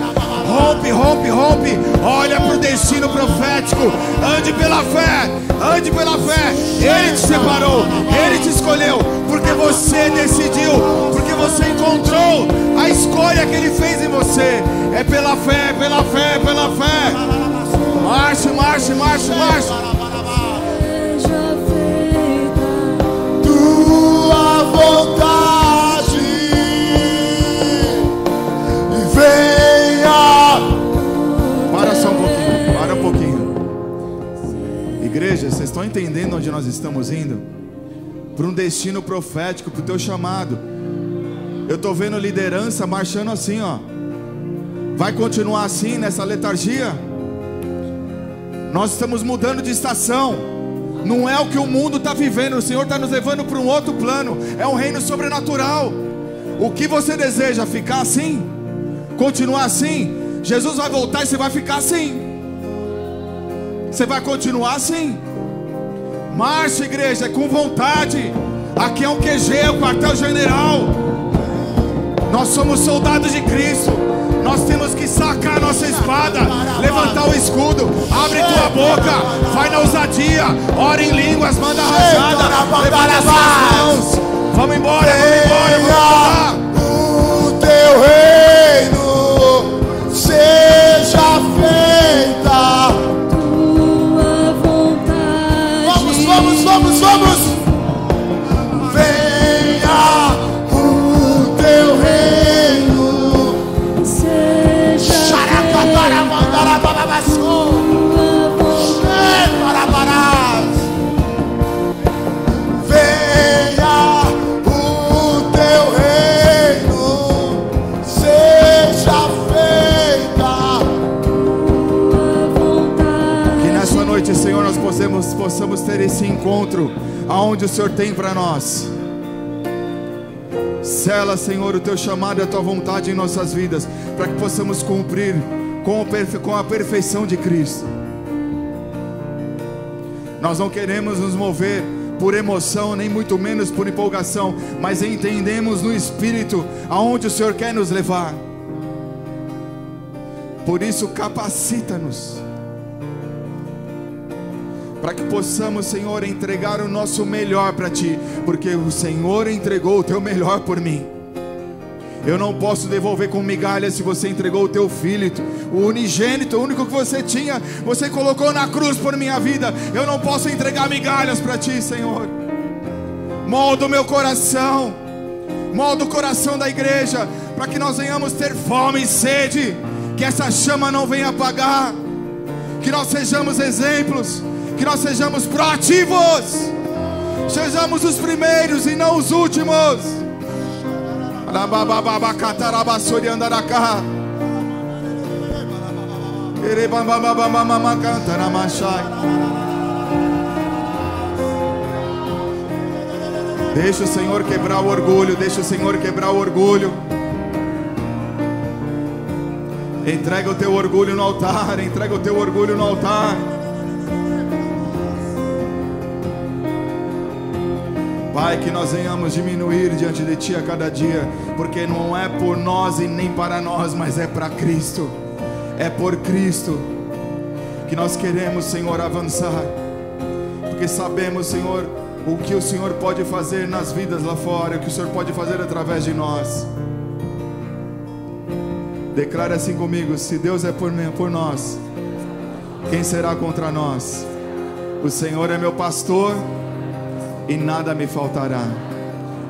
A: Rompe, rompe, rompe. Olha para o destino profético. Ande pela fé, ande pela fé. Ele te separou, ele te escolheu, porque você decidiu, porque você encontrou a escolha que ele fez em você. É pela fé, pela fé, pela fé. Marche, marche, marche, marche.
C: Tua vontade
A: Igreja, vocês estão entendendo onde nós estamos indo? Para um destino profético, para o teu chamado. Eu estou vendo liderança marchando assim, ó. Vai continuar assim nessa letargia? Nós estamos mudando de estação. Não é o que o mundo está vivendo. O Senhor está nos levando para um outro plano. É um reino sobrenatural. O que você deseja? Ficar assim? Continuar assim? Jesus vai voltar e você vai ficar assim. Você vai continuar assim. Marcha, igreja, com vontade. Aqui é um QG, é o quartel-general. Nós somos soldados de Cristo. Nós temos que sacar a nossa espada, levantar o escudo, abre tua boca, vai na ousadia, ora em línguas, manda rajada, levanta as mãos. Vamos embora, vamos embora, vamos embora. Possamos, ter esse encontro aonde o Senhor tem para nós. Sela, Senhor, o teu chamado e a tua vontade em nossas vidas, para que possamos cumprir com a perfeição de Cristo. Nós não queremos nos mover por emoção, nem muito menos por empolgação, mas entendemos no Espírito aonde o Senhor quer nos levar. Por isso, capacita-nos para que possamos, Senhor, entregar o nosso melhor para Ti, porque o Senhor entregou o Teu melhor por mim. Eu não posso devolver com migalhas se você entregou o Teu Filho, o unigênito, o único que você tinha, você colocou na cruz por minha vida. Eu não posso entregar migalhas para Ti, Senhor. Molda o meu coração, molda o coração da igreja, para que nós venhamos ter fome e sede, que essa chama não venha apagar que nós sejamos exemplos, que nós sejamos proativos, sejamos os primeiros e não os últimos. Deixa o Senhor quebrar o orgulho, deixa o Senhor quebrar o orgulho. Entrega o teu orgulho no altar, entrega o teu orgulho no altar. Pai, que nós venhamos diminuir diante de Ti a cada dia, porque não é por nós e nem para nós, mas é para Cristo, é por Cristo que nós queremos, Senhor, avançar, porque sabemos, Senhor, o que o Senhor pode fazer nas vidas lá fora, o que o Senhor pode fazer através de nós. Declare assim comigo: se Deus é por, mim, por nós, quem será contra nós? O Senhor é meu pastor e nada me faltará.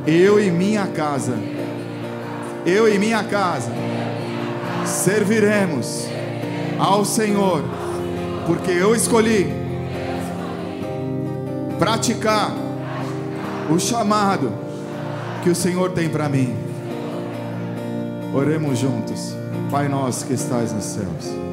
A: Eu e minha casa, eu e minha casa, serviremos ao Senhor, porque eu escolhi praticar o chamado que o Senhor tem para mim. Oremos juntos. Pai nosso que estás nos céus.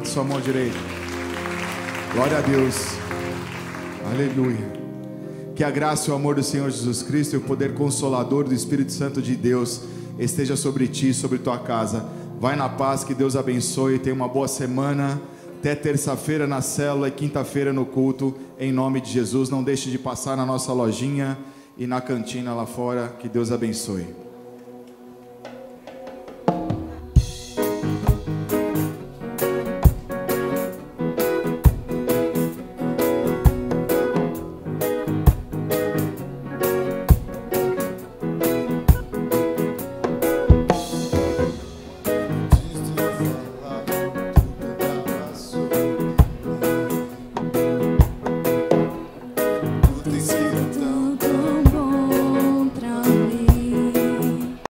A: Levante sua mão direita. Glória a Deus. Aleluia. Que a graça e o amor do Senhor Jesus Cristo e o poder consolador do Espírito Santo de Deus esteja sobre ti, sobre tua casa. Vai na paz, que Deus abençoe. Tenha uma boa semana. Até terça-feira na célula e quinta-feira no culto. Em nome de Jesus. Não deixe de passar na nossa lojinha e na cantina lá fora. Que Deus abençoe.